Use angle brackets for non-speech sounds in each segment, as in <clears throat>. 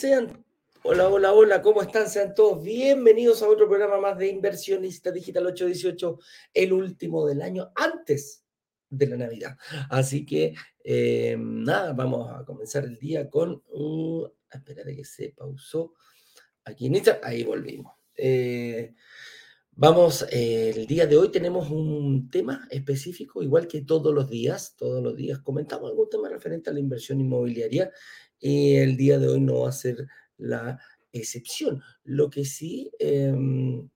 Sean, hola, hola, hola, ¿cómo están? Sean todos bienvenidos a otro programa más de Inversionista Digital 818, el último del año antes de la Navidad. Así que, eh, nada, vamos a comenzar el día con un... Espera que se pausó aquí en Instagram. Ahí volvimos. Eh, vamos, eh, el día de hoy tenemos un tema específico, igual que todos los días. Todos los días comentamos algún tema referente a la inversión inmobiliaria y el día de hoy no va a ser la excepción. Lo que sí, em,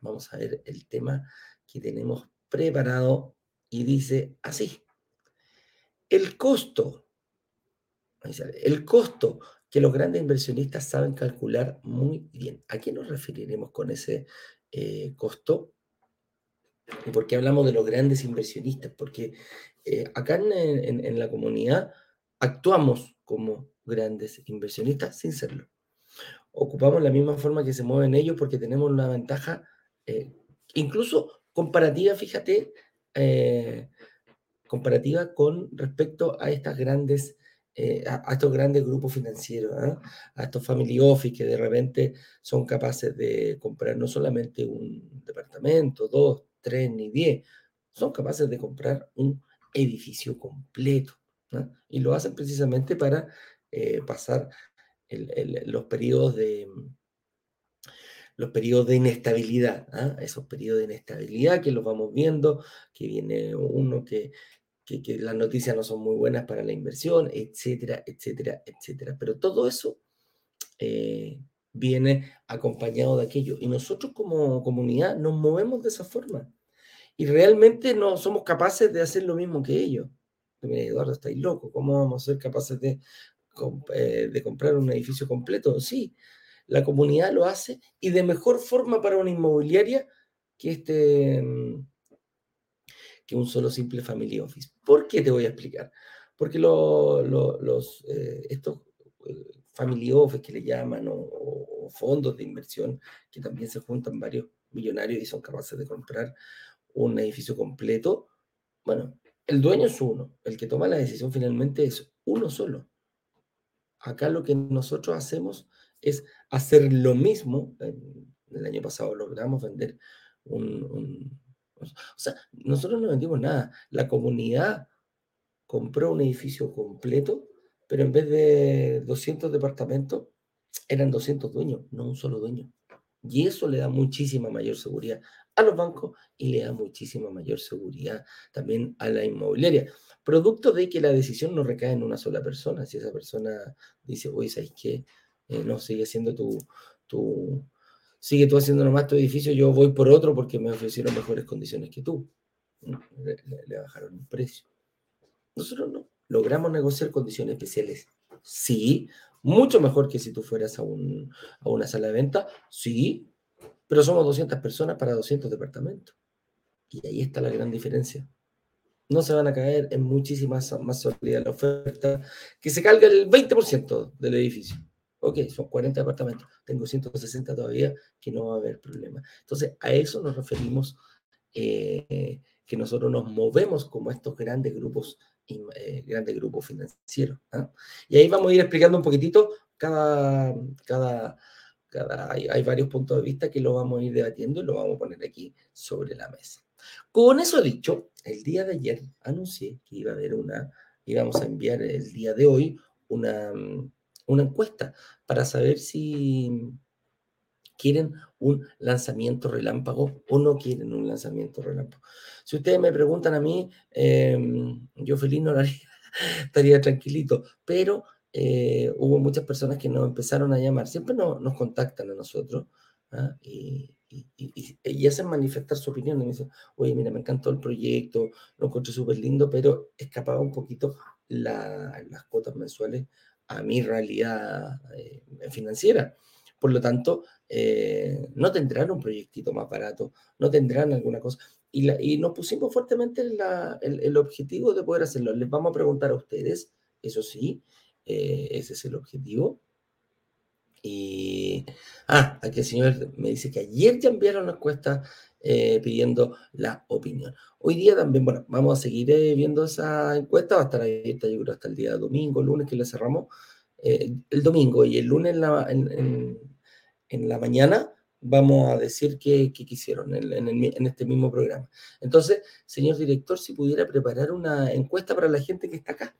vamos a ver el tema que tenemos preparado y dice así. El costo, el costo que los grandes inversionistas saben calcular muy bien. ¿A qué nos referiremos con ese eh, costo? ¿Y por qué hablamos de los grandes inversionistas? Porque eh, acá en la comunidad actuamos como grandes inversionistas sin serlo. Ocupamos la misma forma que se mueven ellos porque tenemos una ventaja, eh, incluso comparativa, fíjate, eh, comparativa con respecto a estas grandes, eh, a, estos grandes grupos financieros, ¿ah? a estos family office que de repente son capaces de comprar no solamente un departamento, dos, tres ni diez, son capaces de comprar un edificio completo. Y lo hacen precisamente para eh, pasar los periodos de los periodos de inestabilidad, ¿ah? esos periodos de inestabilidad que los vamos viendo, que viene uno que, que, las noticias no son muy buenas para la inversión, etcétera, etcétera, etcétera. Pero todo eso eh, viene acompañado de aquello. Y nosotros como comunidad nos movemos de esa forma. Y realmente no somos capaces de hacer lo mismo que ellos. Mira, Eduardo, estáis loco, ¿cómo vamos a ser capaces de, de comprar un edificio completo? Sí, la comunidad lo hace y de mejor forma para una inmobiliaria que este mm, que un solo simple family office. ¿Por qué te voy a explicar? Porque los, eh, estos eh, family office que le llaman o, fondos de inversión que también se juntan varios millonarios y son capaces de comprar un edificio completo, bueno, el dueño es uno, el que toma la decisión finalmente es uno solo. Acá lo que nosotros hacemos es hacer lo mismo. El año pasado logramos vender un, O sea, nosotros no vendimos nada. La comunidad compró un edificio completo, pero en vez de 200 departamentos, eran 200 dueños, no un solo dueño. Y eso le da muchísima mayor seguridad a los bancos y le da muchísima mayor seguridad también a la inmobiliaria. Producto de que la decisión no recae en una sola persona. Si esa persona dice, oye, ¿sabes qué? Eh, no, sigue siendo tu, tu, sigue tú haciendo nomás tu edificio, yo voy por otro porque me ofrecieron mejores condiciones que tú. Le, bajaron el precio. Nosotros no. Logramos negociar condiciones especiales. Sí, mucho mejor que si tú fueras a, un, a una sala de venta. Sí, pero somos 200 personas para 200 departamentos. Y ahí está la gran diferencia. No se van a caer en muchísimas más sólida la oferta, que se carga el 20% del edificio. Ok, son 40 departamentos. Tengo 160 todavía, que no va a haber problema. Entonces, a eso nos referimos, eh, que nosotros nos movemos como estos grandes grupos, eh, grandes grupos financieros. ¿ah? Y ahí vamos a ir explicando un poquitito cada, cada, hay, varios puntos de vista que lo vamos a ir debatiendo y lo vamos a poner aquí sobre la mesa. Con eso dicho, el día de ayer anuncié que iba a haber una, íbamos a enviar el día de hoy una, una encuesta para saber si quieren un lanzamiento relámpago o no quieren un lanzamiento relámpago. Si ustedes me preguntan a mí, em, yo feliz no lo haría, <laughs> estaría tranquilito, pero eh, hubo muchas personas que nos empezaron a llamar, siempre nos contactan a nosotros ¿ah? y, hacen manifestar su opinión. Y me dicen, oye, mira, me encantó el proyecto, lo encontré súper lindo, pero escapaba un poquito las cuotas mensuales a mi realidad eh, financiera. Por lo tanto, eh, no tendrán un proyectito más barato, no tendrán alguna cosa. Y, nos pusimos fuertemente el, objetivo de poder hacerlo. Les vamos a preguntar a ustedes, eso sí, eh, ese es el objetivo. Y, ah, aquí el señor me dice que ayer ya enviaron la encuesta eh, pidiendo la opinión. Hoy día también, bueno, vamos a seguir eh, viendo esa encuesta, va a estar abierta yo creo hasta el día domingo, lunes que la cerramos, el domingo y el lunes en la, en la mañana vamos a decir qué, quisieron en, este mismo programa. Entonces, señor director, si pudiera preparar una encuesta para la gente que está acá,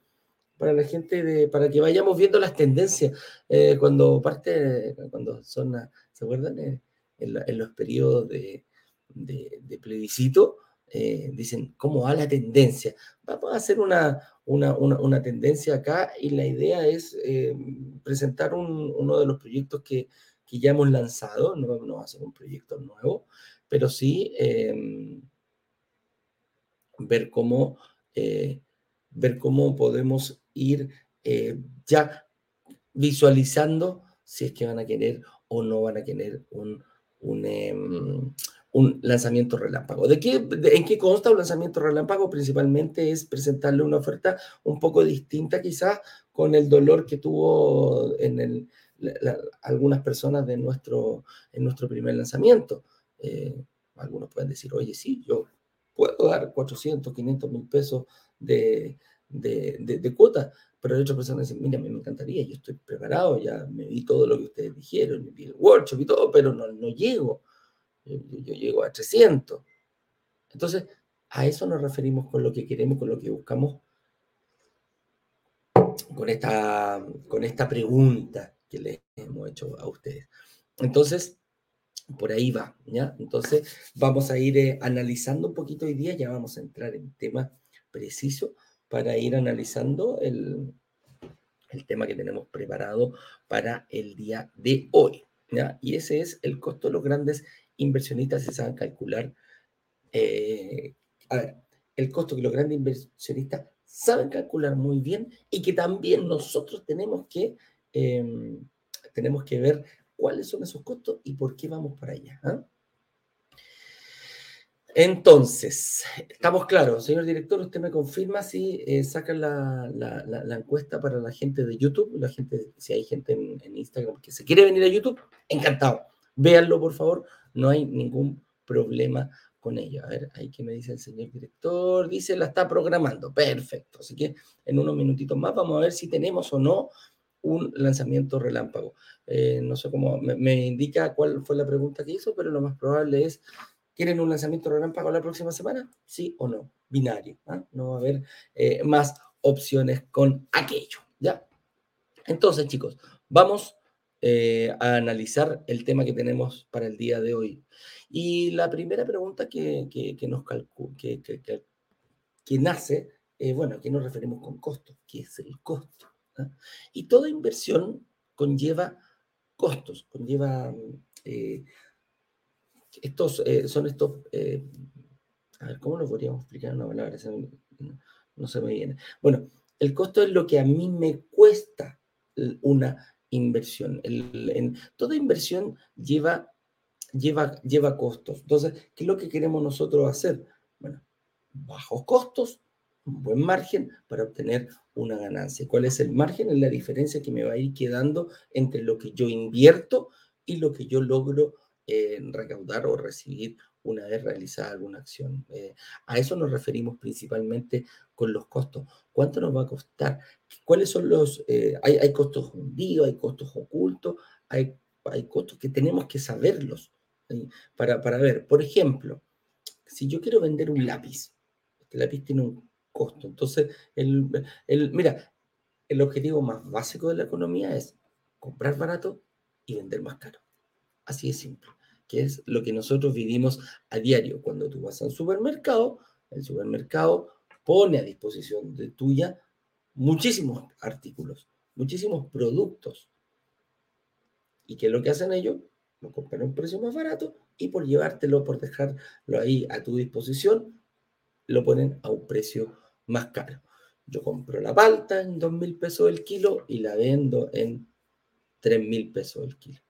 para la gente, de, para que vayamos viendo las tendencias, eh, cuando parte, cuando son, ¿se acuerdan? Eh, en, los periodos de, plebiscito, eh, dicen, ¿cómo va la tendencia? Vamos a hacer una, una, tendencia acá y la idea es presentar uno de los proyectos que que ya hemos lanzado, no, no a ser un proyecto nuevo, pero sí em, ver, cómo, eh, ver cómo podemos ir eh, ya visualizando si es que van a querer o no van a querer un, un, em, un lanzamiento relámpago. ¿De qué, ¿En qué consta un lanzamiento relámpago? Principalmente es presentarle una oferta un poco distinta quizás con el dolor que tuvo en el, algunas personas de nuestro, en nuestro primer lanzamiento. Eh, algunos pueden decir, oye, sí, yo puedo dar 400, 500 mil pesos de, de, cuota, pero hay otras personas dicen, mira, me encantaría, yo estoy preparado, ya me vi todo lo que ustedes dijeron, me vi el workshop y todo, pero no, no llego. Yo, yo, llego a 300. Entonces, a eso nos referimos con lo que queremos, con lo que buscamos, con esta, con esta pregunta que les hemos hecho a ustedes. Entonces, por ahí va, ¿ya? Entonces, vamos a ir eh, analizando un poquito hoy día, ya vamos a entrar en tema preciso para ir analizando el, el tema que tenemos preparado para el día de hoy, ¿ya? Y ese es el costo de los grandes inversionistas, se saben calcular. Eh, a ver, el costo que los grandes inversionistas saben calcular muy bien y que también nosotros tenemos que Em, tenemos que ver cuáles son esos costos y por qué vamos para allá. ¿ah? Entonces, estamos claros, señor director, usted me confirma si eh, sacan la, encuesta para la gente de YouTube, la gente, si hay gente en, en, Instagram que se quiere venir a YouTube, encantado. Véanlo, por favor, no hay ningún problema con ello. A ver, ahí que me dice el señor director, dice, la está programando, perfecto. Así que en unos minutitos más vamos a ver si tenemos o no un lanzamiento relámpago. Eh, no sé cómo, me, indica cuál fue la pregunta que hizo, pero lo más probable es, ¿quieren un lanzamiento relámpago la próxima semana? Sí o no, binario. ¿ah? No va a haber eh, más opciones con aquello, ¿ya? Entonces, chicos, vamos eh, a analizar el tema que tenemos para el día de hoy. Y la primera pregunta que, que, nos que, que, nace, bueno, ¿a qué nos referimos con costo? ¿Qué es el costo? Y toda inversión conlleva costos, conlleva eh, estos, eh, son estos, eh, a ver, ¿cómo lo podríamos explicar una palabra? No, se me viene. Bueno, el costo es lo que a mí me cuesta una inversión. en, toda inversión lleva, lleva, lleva costos. Entonces, ¿qué es lo que queremos nosotros hacer? Bueno, bajos costos, un buen margen para obtener una ganancia. ¿Cuál es el margen? Es la diferencia que me va a ir quedando entre lo que yo invierto y lo que yo logro eh, recaudar o recibir una vez realizada alguna acción. Eh, a eso nos referimos principalmente con los costos. ¿Cuánto nos va a costar? ¿Cuáles son los... Eh, hay, costos hundidos, hay costos ocultos, hay, costos que tenemos que saberlos para, para ver. Por ejemplo, si yo quiero vender un lápiz, este lápiz tiene un costo. Entonces, el, el, mira, el objetivo más básico de la economía es comprar barato y vender más caro. Así de simple, que es lo que nosotros vivimos a diario. Cuando tú vas a un supermercado, el supermercado pone a disposición de tuya muchísimos artículos, muchísimos productos. ¿Y qué es lo que hacen ellos? Lo compran a un precio más barato y por llevártelo, por dejarlo ahí a tu disposición, lo ponen a un precio más caro. Yo compro la palta en dos mil pesos el kilo y la vendo en tres mil pesos el kilo.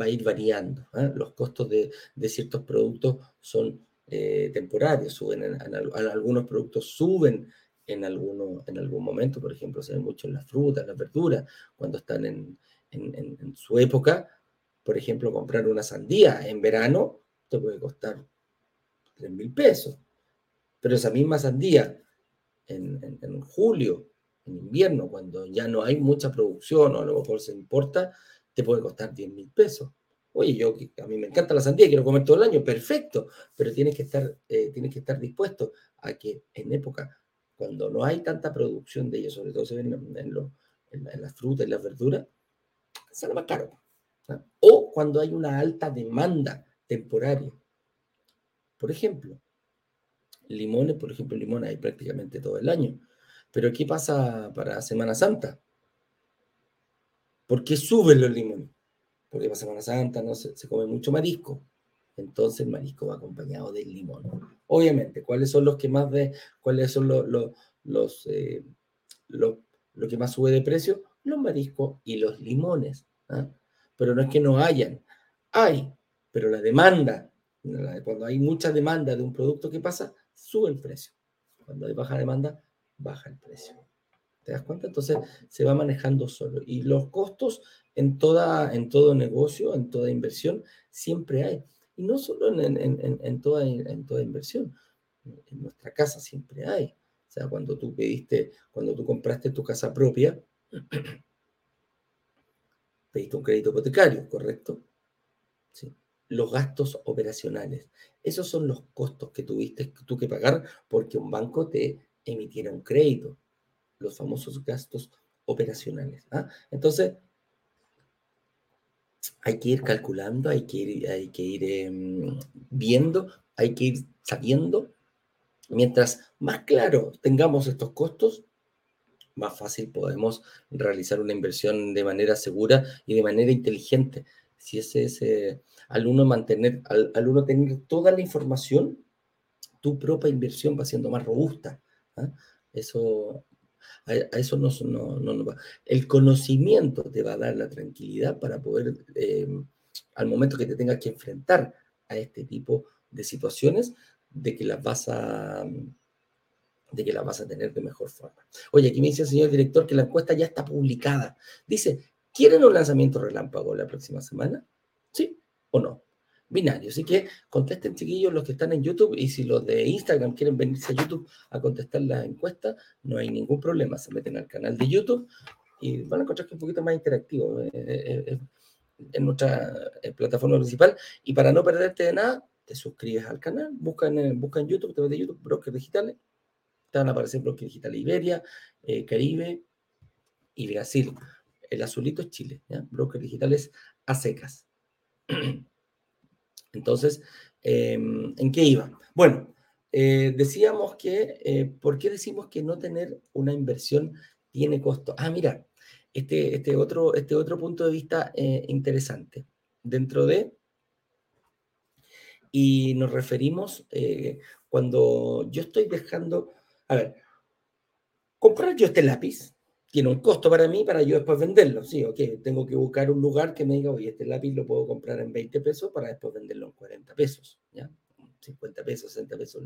va a ir variando. ¿eh? Los costos de, ciertos productos son eh, temporarios, suben en, algunos productos suben en, en algún momento, por ejemplo, se ve mucho en las frutas, las verduras, cuando están en, en su época. Por ejemplo, comprar una sandía en verano te puede costar 3 mil pesos, pero esa misma sandía en, julio, en invierno, cuando ya no hay mucha producción o a lo mejor se importa, te puede costar 10 mil pesos. Oye, yo a mí me encanta la sandía, quiero comer todo el año, perfecto, pero tienes que estar, eh, tienes que estar dispuesto a que en época, cuando no hay tanta producción de ellos, sobre todo se ven en, las frutas y las verduras, sale más caro. O cuando hay una alta demanda temporaria. Por ejemplo, limones, por ejemplo, limones hay prácticamente todo el año. Pero ¿qué pasa para Semana Santa? ¿Por qué suben los limones? Porque para Semana Santa no se, come mucho marisco. Entonces el marisco va acompañado del limón. Obviamente, ¿cuáles son los que más de, cuáles son los, los, eh, lo que más sube de precio? Los mariscos y los limones. ¿ah? Pero no es que no hayan, hay, pero la demanda, cuando hay mucha demanda de un producto, ¿qué pasa? sube el precio. Cuando hay baja demanda, baja el precio. ¿Te das cuenta? Entonces se va manejando solo. Y los costos en, toda, en todo negocio, en toda inversión, siempre hay. Y no solo en, toda, en toda inversión. En nuestra casa siempre hay. O sea, cuando tú pediste, cuando tú compraste tu casa propia, <clears throat> pediste un crédito hipotecario, ¿correcto? Sí los gastos operacionales. Esos son los costos que tuviste tú que pagar porque un banco te emitiera un crédito, los famosos gastos operacionales. ¿ah? Entonces, hay que ir calculando, hay que ir, hay que ir em, viendo, hay que ir sabiendo. Mientras más claro tengamos estos costos, más fácil podemos realizar una inversión de manera segura y de manera inteligente. Si ese es eh, al uno mantener, al, uno tener toda la información, tu propia inversión va siendo más robusta. ¿ah? Eso, a, eso no, no, va. El conocimiento te va a dar la tranquilidad para poder, em, al momento que te tengas que enfrentar a este tipo de situaciones, de que las vas a de que las vas a tener de mejor forma. Oye, aquí me dice el señor director que la encuesta ya está publicada. Dice, ¿quieren un lanzamiento relámpago la próxima semana? Sí, o no. Binario. Así que contesten, chiquillos, los que están en YouTube. Y si los de Instagram quieren venirse a YouTube a contestar la encuesta, no hay ningún problema. Se meten al canal de YouTube y van a encontrar que es un poquito más interactivo eh, eh, eh, en nuestra plataforma principal. Y para no perderte de nada, te suscribes al canal, busca en, busca en YouTube, te de YouTube, Brokers Digitales. Te van a aparecer Brokers Digitales Iberia, Caribe y Brasil. El azulito es Chile, ¿ya? Digitales a secas. <clears throat> Entonces, em, ¿en qué iba? Bueno, eh, decíamos que, eh, ¿por qué decimos que no tener una inversión tiene costo? Ah, mira, este, este, otro, este otro punto de vista eh, interesante. Dentro de, y nos referimos cuando yo estoy dejando, a ver, comprar yo este lápiz, tiene un costo para mí para yo después venderlo. Sí, ok, tengo que buscar un lugar que me diga, oye, este lápiz lo puedo comprar en 20 pesos para después venderlo en 40 pesos, ¿ya? 50 pesos, 60 pesos.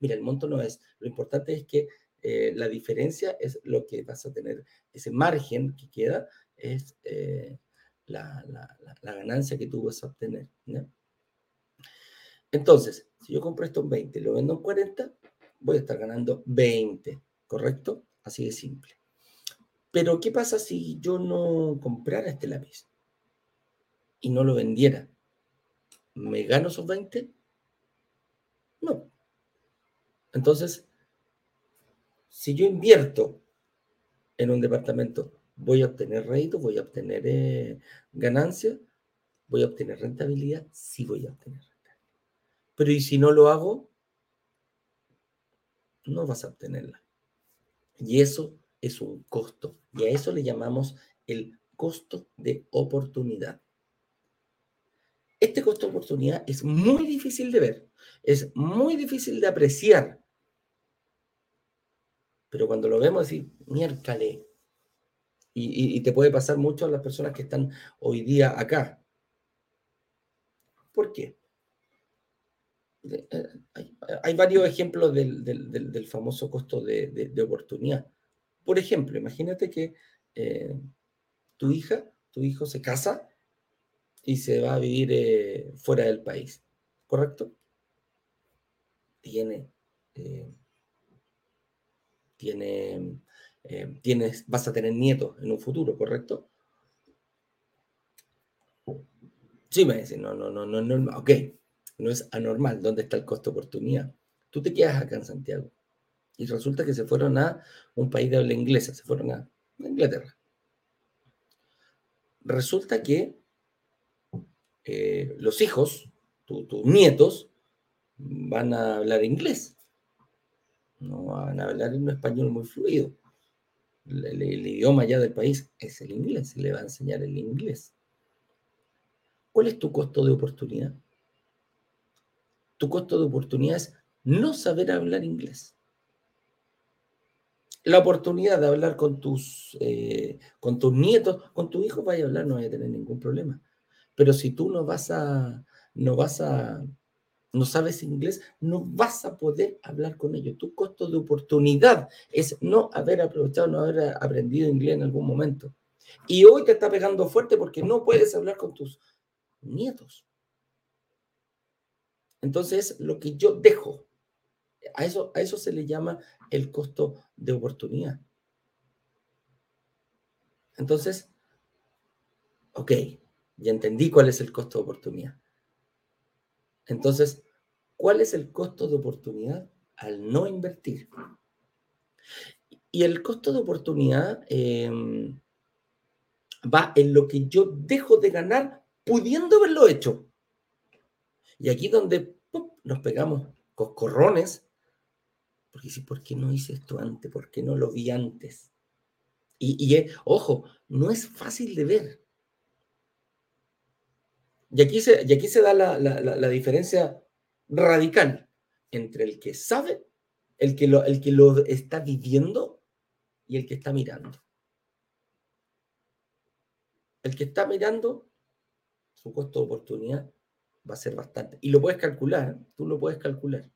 mira, el monto no es. Lo importante es que eh, la diferencia es lo que vas a tener. Ese margen que queda es eh, la, ganancia que tú vas a obtener. Entonces, si yo compro esto en 20 y lo vendo en 40, voy a estar ganando 20, ¿correcto? Así de simple. Pero, ¿qué pasa si yo no comprara este lápiz y no lo vendiera? ¿Me gano esos 20? No. Entonces, si yo invierto en un departamento, ¿voy a obtener rédito? ¿Voy a obtener eh, ganancia? ¿Voy a obtener rentabilidad? Sí voy a obtener rentabilidad. Pero ¿y si no lo hago? No vas a obtenerla. Y eso es un costo y a eso le llamamos el costo de oportunidad. Este costo de oportunidad es muy difícil de ver, es muy difícil de apreciar. Pero cuando lo vemos, decir, miércale. Y, y, te puede pasar mucho a las personas que están hoy día acá. ¿Por qué? Eh, hay, varios ejemplos del, famoso costo de, oportunidad. Por ejemplo, imagínate que eh, tu hija, tu hijo se casa y se va a vivir eh, fuera del país, ¿correcto? Tiene, tiene, tienes, vas a tener nietos en un futuro, ¿correcto? Sí, me dicen, no, no, no, no, no, ok, no es anormal. ¿Dónde está el costo oportunidad? Tú te quedas acá en Santiago y resulta que se fueron a un país de habla inglesa, se fueron a Inglaterra. Resulta que eh, los hijos, tus nietos, van a hablar inglés. No van a hablar un español muy fluido. El, el, idioma ya del país es el inglés, se le va a enseñar el inglés. ¿Cuál es tu costo de oportunidad? tu costo de oportunidad es no saber hablar inglés. La oportunidad de hablar con tus, eh, con tus nietos, con tu hijo, vaya a hablar, no vaya a tener ningún problema. Pero si tú no vas a, no vas a, no sabes inglés, no vas a poder hablar con ellos. Tu costo de oportunidad es no haber aprovechado, no haber aprendido inglés en algún momento. Y hoy te está pegando fuerte porque no puedes hablar con tus nietos. Entonces, lo que yo dejo, a eso, a eso se le llama el costo de oportunidad. Entonces, ok, ya entendí cuál es el costo de oportunidad. Entonces, ¿cuál es el costo de oportunidad al no invertir? Y el costo de oportunidad em, va en lo que yo dejo de ganar pudiendo haberlo hecho. Y aquí donde nos pegamos coscorrones, porque sí, ¿por qué no hice esto antes? ¿Por qué no lo vi antes? Y, ojo, no es fácil de ver. Y aquí se, y aquí se da la, diferencia radical entre el que sabe, el que, lo, el que lo está viviendo y el que está mirando. El que está mirando, su costo de oportunidad va a ser bastante. Y lo puedes calcular, tú lo puedes calcular.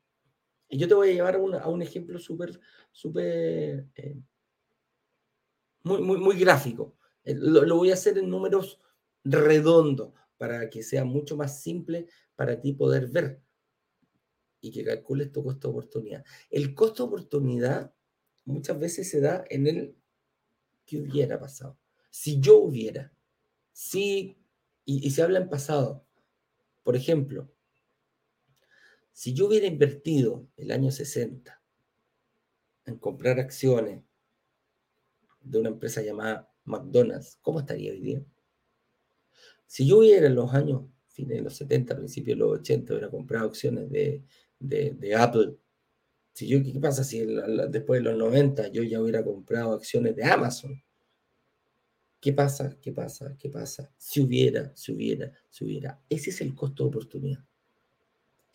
Y yo te voy a llevar a, un ejemplo súper, súper, eh, muy, muy, muy gráfico. Eh, lo, voy a hacer en números redondos para que sea mucho más simple para ti poder ver y que calcules tu costo de oportunidad. El costo de oportunidad muchas veces se da en el que hubiera pasado. Si yo hubiera, si, y se habla en pasado, por ejemplo, si yo hubiera invertido el año 60 en comprar acciones de una empresa llamada McDonald's, ¿cómo estaría hoy día? Si yo hubiera en los años, fines de los 70, principios de los 80, hubiera comprado acciones de, Apple, si yo, ¿qué pasa si después de los 90 yo ya hubiera comprado acciones de Amazon? ¿Qué pasa? ¿Qué pasa? ¿Qué pasa? Si hubiera, si hubiera, si hubiera. Ese es el costo de oportunidad.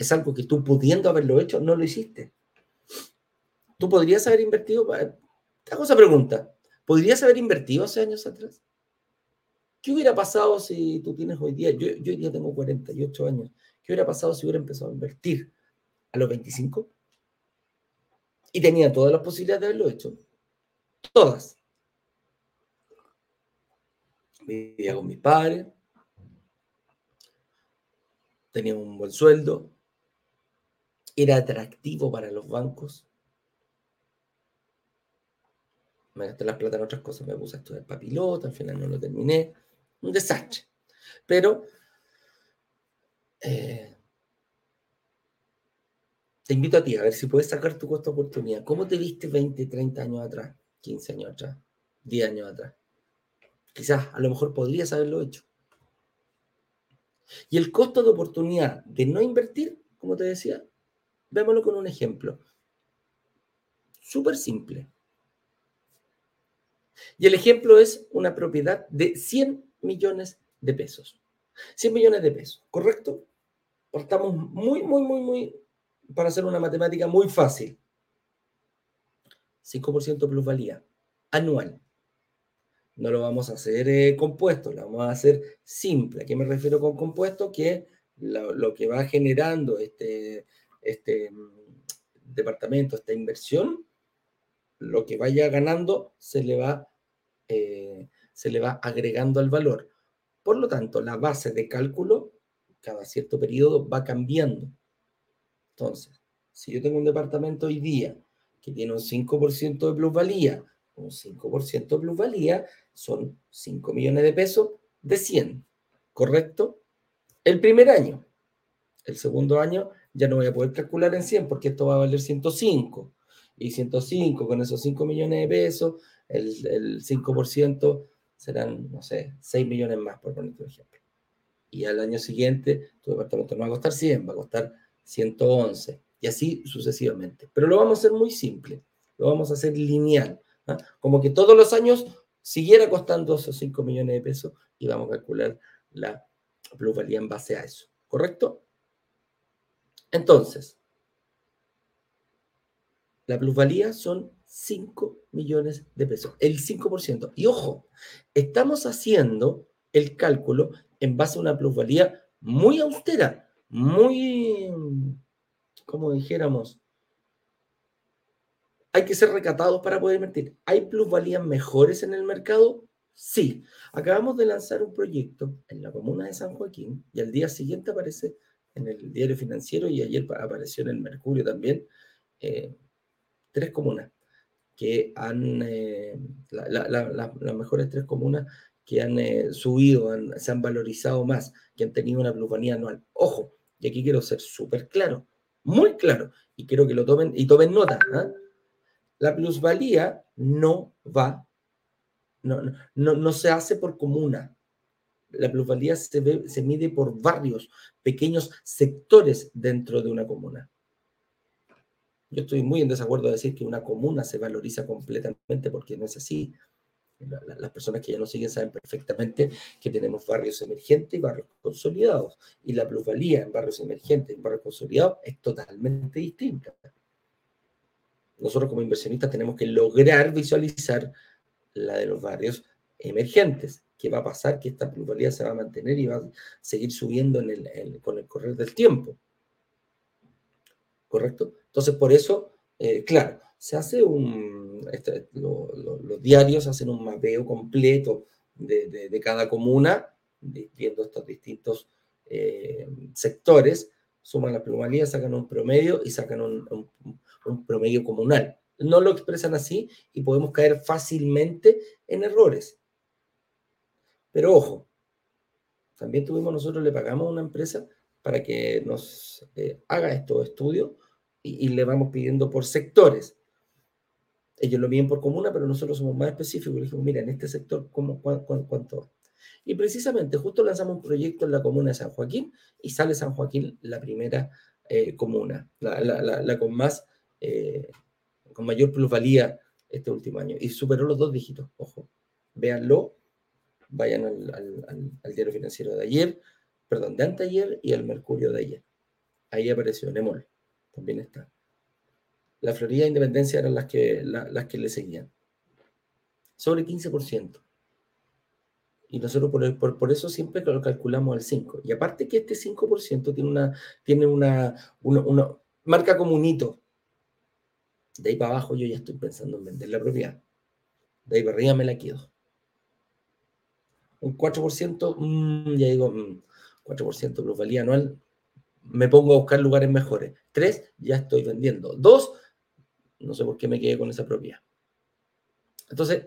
Es algo que tú pudiendo haberlo hecho, no lo hiciste. Tú podrías haber invertido. Te hago esa pregunta. ¿Podrías haber invertido hace años atrás? ¿Qué hubiera pasado si tú tienes hoy día? Yo, yo hoy día tengo 48 años. ¿Qué hubiera pasado si hubiera empezado a invertir a los 25? Y tenía todas las posibilidades de haberlo hecho. Todas vivía con mis padres, tenía un buen sueldo, era atractivo para los bancos. Me gasté las plata en otras cosas, me puse a estudiar papilota, al final no lo terminé. Un desastre. Pero eh, te invito a ti a ver si puedes sacar tu costo de oportunidad. ¿Cómo te viste 20, 30 años atrás, 15 años atrás, 10 años atrás? Quizás a lo mejor podrías haberlo hecho. Y el costo de oportunidad de no invertir, como te decía, vémoslo con un ejemplo. Súper simple. Y el ejemplo es una propiedad de 100 millones de pesos. 100 millones de pesos, ¿correcto? Estamos muy, muy, muy, muy, para hacer una matemática muy fácil. 5% plusvalía anual. No lo vamos a hacer eh, compuesto, lo vamos a hacer simple. ¿A qué me refiero con compuesto? Que lo, que va generando este, este departamento, esta inversión, lo que vaya ganando se le va, eh, se le va agregando al valor. Por lo tanto, la base de cálculo cada cierto periodo va cambiando. Entonces, si yo tengo un departamento hoy día que tiene un 5% de plusvalía, un 5% de plusvalía son 5 millones de pesos de 100, ¿correcto? El primer año. El segundo año ya no voy a poder calcular en 100 porque esto va a valer 105. Y 105 con esos 5 millones de pesos, el, el 5% serán, no sé, 6 millones más, por poner un ejemplo. Y al año siguiente tu departamento no va a costar 100, va a costar 111 y así sucesivamente. Pero lo vamos a hacer muy simple, lo vamos a hacer lineal, ¿ah? como que todos los años siguiera costando esos 5 millones de pesos y vamos a calcular la plusvalía en base a eso, ¿correcto? Entonces, la plusvalía son 5 millones de pesos, el 5%. Y ojo, estamos haciendo el cálculo en base a una plusvalía muy austera, muy como dijéramos, hay que ser recatados para poder invertir. ¿Hay plusvalías mejores en el mercado? Sí. Acabamos de lanzar un proyecto en la comuna de San Joaquín y al día siguiente aparece en el diario financiero y ayer apareció en el Mercurio también, eh, tres comunas que han, eh, las mejores tres comunas que han eh, subido, se han valorizado más, que han tenido una plusvalía anual. Ojo, y aquí quiero ser súper claro, muy claro, y quiero que lo tomen y tomen nota. ¿ah? La plusvalía no va, no, no, no, se hace por comuna. La plusvalía se, se mide por barrios, pequeños sectores dentro de una comuna. Yo estoy muy en desacuerdo de decir que una comuna se valoriza completamente porque no es así las personas que ya nos siguen saben perfectamente que tenemos barrios emergentes y barrios consolidados. Y la plusvalía en barrios emergentes y barrios consolidados es totalmente distinta. Nosotros como inversionistas tenemos que lograr visualizar la de los barrios emergentes. ¿Qué va a pasar? Que esta plusvalía se va a mantener y va a seguir subiendo con el correr del tiempo. ¿Correcto? Entonces, por eso, eh, claro, se hace un, este, los diarios hacen un mapeo completo de, cada comuna, viendo estos distintos eh, sectores, suman la plumalía, sacan un promedio y sacan un, promedio comunal. No lo expresan así y podemos caer fácilmente en errores. Pero ojo, también tuvimos nosotros, le pagamos a una empresa para que nos eh, haga estos estudios y, y, le vamos pidiendo por sectores. Ellos lo miden por comuna, pero nosotros somos más específicos. Le dijimos, mira, en este sector, ¿cómo, cuánto? Y precisamente, justo lanzamos un proyecto en la comuna de San Joaquín y sale San Joaquín la primera eh, comuna, la, con más, eh, con mayor plusvalía este último año. Y superó los dos dígitos, ojo. Véanlo, vayan al, al diario financiero de ayer, perdón, de anteayer y al Mercurio de ayer. Ahí apareció Nemol, también está. La Florida e Independencia eran las que, las que le seguían. Sobre 15%. Y nosotros por, por, eso siempre lo calculamos al 5%. Y aparte que este 5% tiene una, tiene una, una, marca como un hito. De ahí para abajo yo ya estoy pensando en vender la propiedad. De ahí para arriba me la quedo. Un 4%, mmm, ya digo, 4% mm, plusvalía anual, me pongo a buscar lugares mejores. 3, ya estoy vendiendo. 2, no sé por qué me quedé con esa propiedad. Entonces,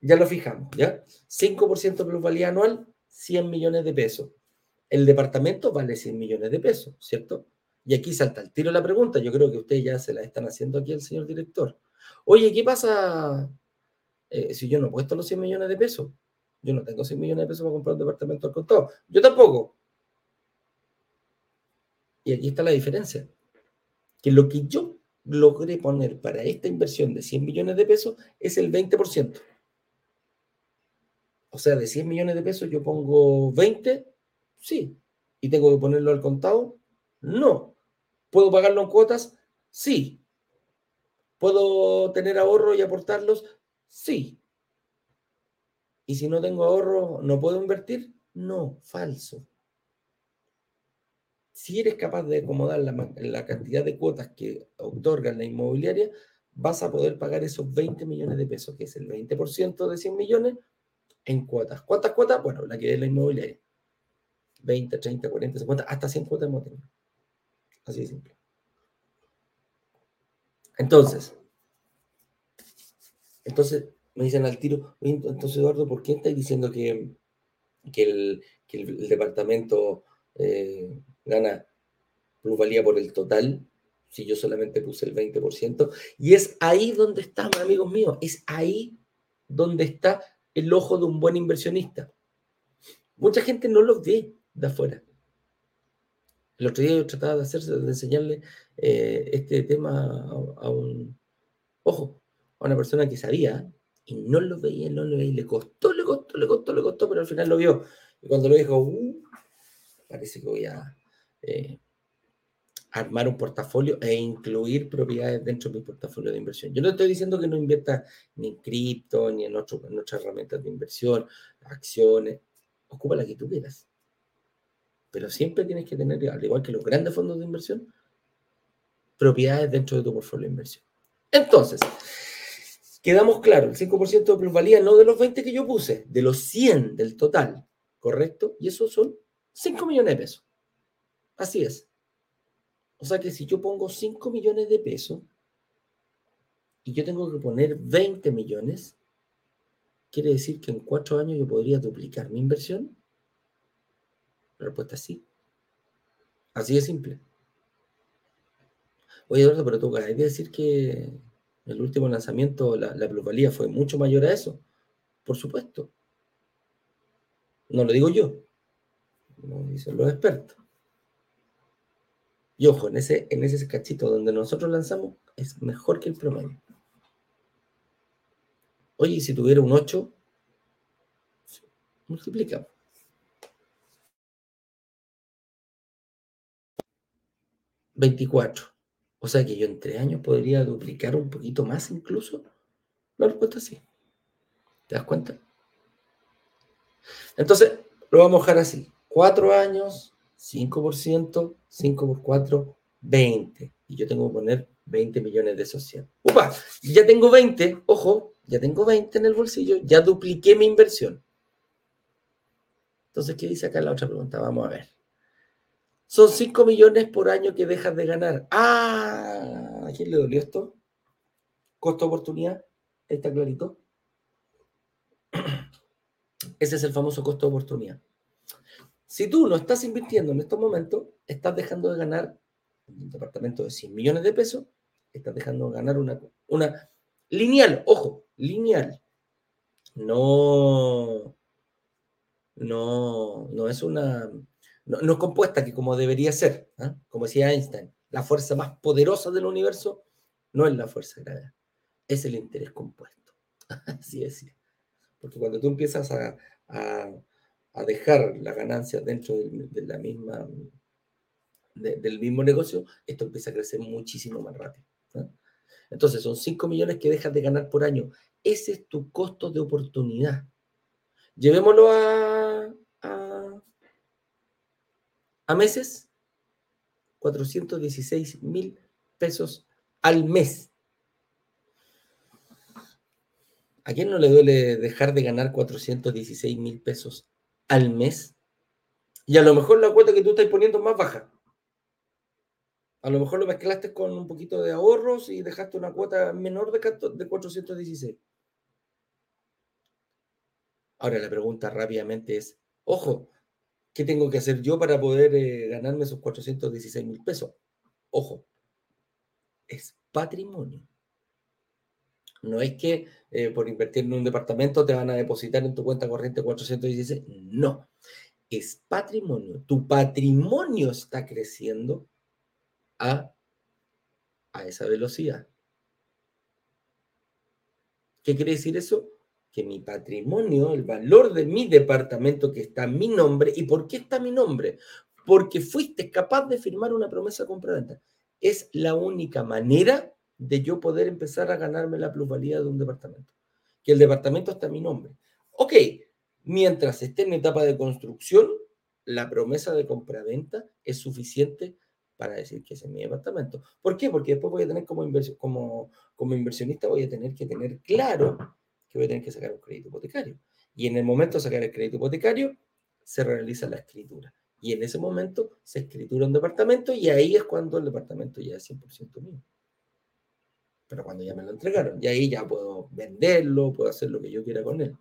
ya lo fijamos, ¿ya? 5% de plusvalía anual, 100 millones de pesos. El departamento vale 100 millones de pesos, ¿cierto? Y aquí salta el tiro la pregunta. Yo creo que ustedes ya se la están haciendo aquí al señor director. Oye, ¿qué pasa eh, si yo no he puesto los 100 millones de pesos? Yo no tengo 100 millones de pesos para comprar un departamento al contado. Yo tampoco. Y aquí está la diferencia. Que lo que yo logré poner para esta inversión de 100 millones de pesos es el 20%. O sea, de 100 millones de pesos yo pongo 20, sí. ¿Y tengo que ponerlo al contado? No. ¿Puedo pagarlo en cuotas? Sí. ¿Puedo tener ahorro y aportarlos? Sí. ¿Y si no tengo ahorro, no puedo invertir? No, falso. si eres capaz de acomodar la, cantidad de cuotas que otorga la inmobiliaria, vas a poder pagar esos 20 millones de pesos, que es el 20% de 100 millones, en cuotas. ¿Cuántas cuotas? Bueno, la que es la inmobiliaria. 20, 30, 40, 50, hasta 100 cuotas hemos tenido. Así de simple. Entonces, entonces me dicen al tiro, entonces Eduardo, ¿por qué estáis diciendo que, que, el, departamento eh, gana plusvalía por el total si yo solamente puse el 20%? Y es ahí donde está, amigos míos, es ahí donde está el ojo de un buen inversionista. Mucha gente no lo ve de afuera. El otro día yo trataba de hacerse, de enseñarle eh, este tema a, un, ojo, a una persona que sabía y no lo veía, no lo veía, le costó, le costó, le costó, le costó, pero al final lo vio. Y cuando lo dijo, uh, parece que voy a eh, armar un portafolio e incluir propiedades dentro de mi portafolio de inversión. Yo no estoy diciendo que no invierta ni en cripto, ni en, otras herramientas de inversión, acciones, ocupa la que tú quieras. Pero siempre tienes que tener, al igual que los grandes fondos de inversión, propiedades dentro de tu portfolio de inversión. Entonces, quedamos claros, el 5% de plusvalía no de los 20 que yo puse, de los 100 del total, ¿correcto? Y eso son 5 millones de pesos. Así es. O sea que si yo pongo 5 millones de pesos y yo tengo que poner 20 millones, quiere decir que en 4 años yo podría duplicar mi inversión. La respuesta es sí. Así de simple. Oye, Eduardo, pero tú acabas de decir que el último lanzamiento, la, la plusvalía fue mucho mayor a eso. Por supuesto. No lo digo yo. Lo dicen los expertos. Y ojo, en ese, en ese cachito donde nosotros lanzamos es mejor que el promedio. Oye, si tuviera un 8, multiplicamos. 24. O sea que yo en tres años podría duplicar un poquito más incluso. La respuesta es sí. ¿Te das cuenta? Entonces, lo vamos a dejar así. Cuatro años, 5%, 5 por 4, 20. Y yo tengo que poner 20 millones de social. ¡Upa! Ya tengo 20, ojo, ya tengo 20 en el bolsillo, ya dupliqué mi inversión. Entonces, ¿qué dice acá la otra pregunta? Vamos a ver. Son 5 millones por año que dejas de ganar. Ah, ¿a quién le dolió esto? Costo oportunidad. Está clarito. <clears throat> Ese es el famoso costo de oportunidad. Si tú no estás invirtiendo en estos momentos, estás dejando de ganar un departamento de 100 millones de pesos, estás dejando de ganar una, una lineal, ojo, lineal. No, no, no es una no, es compuesta que como debería ser, ¿ah? como decía Einstein, la fuerza más poderosa del universo no es la fuerza de gravedad, es el interés compuesto. <laughs> Así decía. Porque cuando tú empiezas a, dejar la ganancia dentro de, la misma, del mismo negocio, esto empieza a crecer muchísimo más rápido. Entonces, son 5 millones que dejas de ganar por año. Ese es tu costo de oportunidad. Llevémoslo a, a meses, 416 mil pesos al mes. ¿A quién no le duele dejar de ganar 416 mil pesos al mes? Y a lo mejor la cuota que tú estás poniendo es más baja. A lo mejor lo mezclaste con un poquito de ahorros y dejaste una cuota menor de 416. Ahora la pregunta rápidamente es, ojo, ¿Qué tengo que hacer yo para poder eh, ganarme esos 416 mil pesos? Ojo, es patrimonio. No es que eh, por invertir en un departamento te van a depositar en tu cuenta corriente 416. No, es patrimonio. Tu patrimonio está creciendo a, a esa velocidad. ¿Qué quiere decir eso? Que mi patrimonio, el valor de mi departamento que está en mi nombre, ¿y por qué está mi nombre? Porque fuiste capaz de firmar una promesa compra-venta. Es la única manera de yo poder empezar a ganarme la plusvalía de un departamento. Que el departamento está en mi nombre. Ok, mientras esté en etapa de construcción, la promesa de compraventa es suficiente para decir que ese es mi departamento. ¿Por qué? Porque después voy a tener como, como, como inversionista, voy a tener que tener claro que voy a tener que sacar un crédito hipotecario. Y en el momento de sacar el crédito hipotecario, se realiza la escritura. Y en ese momento se escritura un departamento y ahí es cuando el departamento ya es 100% mío. Pero cuando ya me lo entregaron, y ahí ya puedo venderlo, puedo hacer lo que yo quiera con él.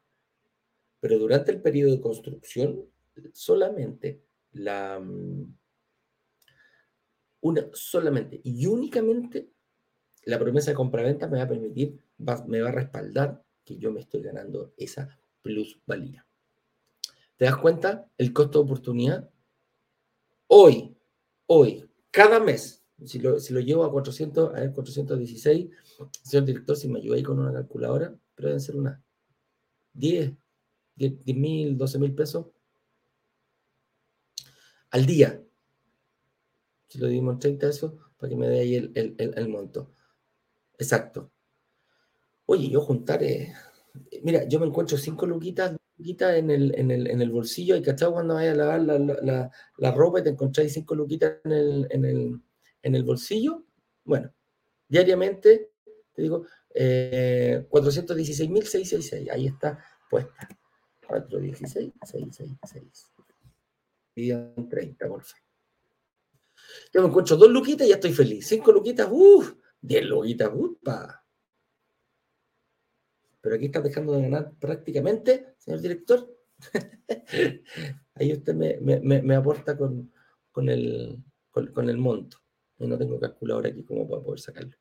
Pero durante el periodo de construcción, solamente la, mm, una solamente y únicamente la promesa de compraventa me va a permitir, me va a respaldar que yo me estoy ganando esa plusvalía. ¿Te das cuenta? El costo de oportunidad. Hoy, hoy, cada mes, si lo, si lo llevo a 400, a ver, 416, señor director, si me ayuda ahí con una calculadora, pero deben ser unas 10, 10 mil, 12 mil pesos al día si lo dimos en 30 eso, para que me dé ahí el, monto. Exacto. Oye, yo juntaré. Mira, yo me encuentro cinco luquitas, en, el, en, el, bolsillo y cachado cuando vayas a lavar la, ropa y te encontráis cinco luquitas en el, en el, bolsillo. Bueno, diariamente, te digo, eh, 416.666. Ahí está puesta. 416.666. Y en 30, por favor. Yo me encuentro dos luquitas y ya estoy feliz. Cinco luquitas, uff, diez luquitas, upa. Pero aquí estás dejando de ganar prácticamente, señor director. <laughs> Ahí usted me, aporta con, el, con, el monto. Y no tengo calculadora aquí como para poder sacarlo.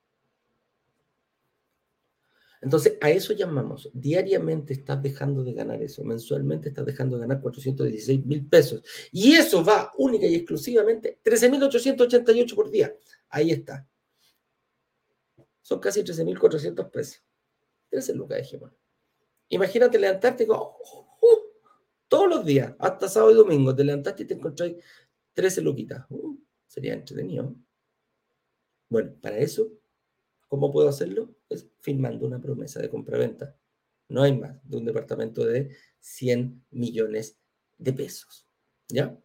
Entonces, a eso llamamos. Diariamente estás dejando de ganar eso. Mensualmente estás dejando de ganar 416 mil pesos. Y eso va única y exclusivamente 13.888 por día. Ahí está. Son casi 13.400 pesos. 13 lucas Gemón. Imagínate levantarte oh, oh, oh, todos los días, hasta sábado y domingo. Te levantaste y te encontráis 13 luquitas. Uh, sería entretenido. Bueno, para eso ¿Cómo puedo hacerlo? Pues firmando una promesa de compraventa. No hay más de un departamento de 100 millones de pesos. ¿Ya?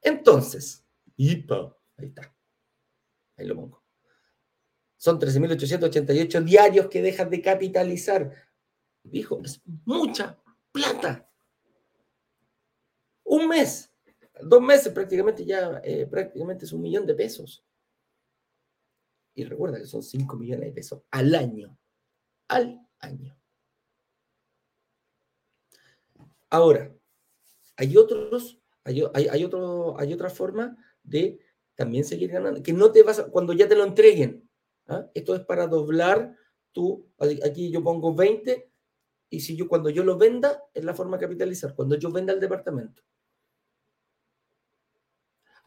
Entonces, IPA, ahí está. Ahí lo pongo. Son 13.888 diarios que dejas de capitalizar. Dijo, es mucha plata. Un mes, dos meses prácticamente ya, eh, prácticamente es un millón de pesos. Y recuerda que son 5 millones de pesos al año. Al año. Ahora, hay otros, hay, otro, hay otra forma de también seguir ganando, que no te vas a, cuando ya te lo entreguen. ¿Ah? Esto es para doblar tú, aquí yo pongo 20 y si yo cuando yo lo venda es la forma de capitalizar, cuando yo venda el departamento.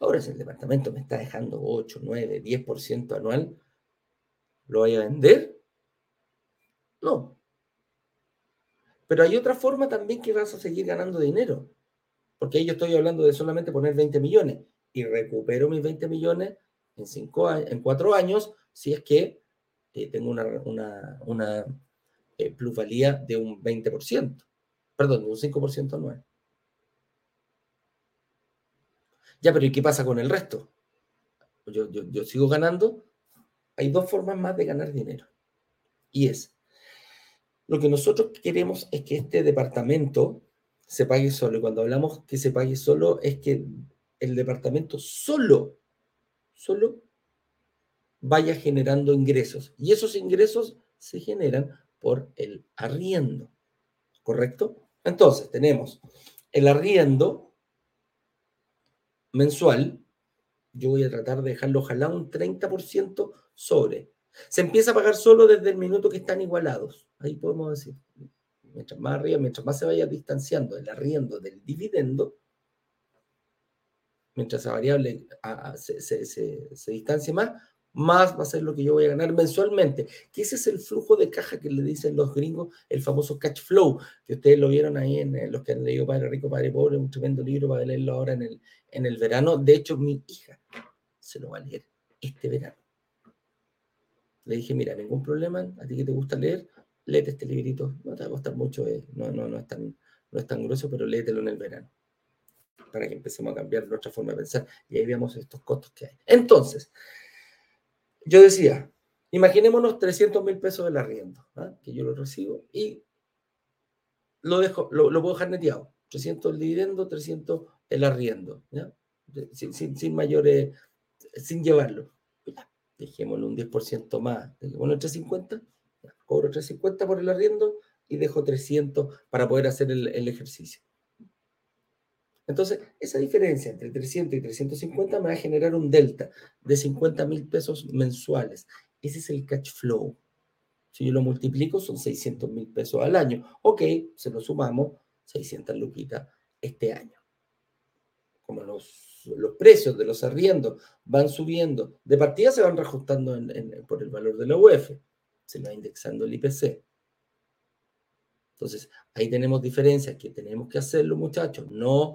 Ahora, si el departamento me está dejando 8, 9, 10% anual, ¿lo voy a vender? No. Pero hay otra forma también que vas a seguir ganando dinero. Porque ahí yo estoy hablando de solamente poner 20 millones y recupero mis 20 millones en, cinco, en cuatro años si es que eh, tengo una, una, eh, plusvalía de un 20%, perdón, de un 5% anual. Ya, pero ¿y qué pasa con el resto? Yo, yo, sigo ganando. Hay dos formas más de ganar dinero. Y es, lo que nosotros queremos es que este departamento se pague solo. Y cuando hablamos que se pague solo, es que el departamento solo, solo vaya generando ingresos. Y esos ingresos se generan por el arriendo. ¿Correcto? Entonces, tenemos el arriendo mensual, yo voy a tratar de dejarlo ojalá un 30% sobre. Se empieza a pagar solo desde el minuto que están igualados. Ahí podemos decir, mientras más arriba, mientras más se vaya distanciando el arriendo del dividendo, mientras esa variable se, se, se distancie más, más va a ser lo que yo voy a ganar mensualmente. Que ese es el flujo de caja que le dicen los gringos, el famoso cash flow, que ustedes lo vieron ahí en eh, los que han leído Padre Rico, Padre Pobre, un tremendo libro para leerlo ahora en el, en el verano. De hecho, mi hija se lo va a leer este verano. Le dije, mira, ningún problema, a ti que te gusta leer, léete este librito. No te va a costar mucho, eh, no, no, no, es tan, no es tan grueso, pero léetelo en el verano. Para que empecemos a cambiar nuestra forma de pensar y ahí veamos estos costos que hay. Entonces, yo decía, imaginémonos 300 mil pesos del arriendo, ¿ah? que yo lo recibo y lo dejo, lo, puedo dejar neteado. 300 el dividendo, 300 el arriendo, Sin, mayores, sin llevarlo. dejémoslo un 10% más, dejémoslo 350, cobro 350 por el arriendo y dejo 300 para poder hacer el, ejercicio. Entonces, esa diferencia entre 300 y 350 me va a generar un delta de 50 mil pesos mensuales. Ese es el cash flow. Si yo lo multiplico, son 600 mil pesos al año. Ok, se lo sumamos, 600 luquitas este año. Como los, los precios de los arriendos van subiendo, de partida se van reajustando por el valor de la UF, se va indexando el IPC. Entonces, ahí tenemos diferencias que tenemos que hacerlo, muchachos. No,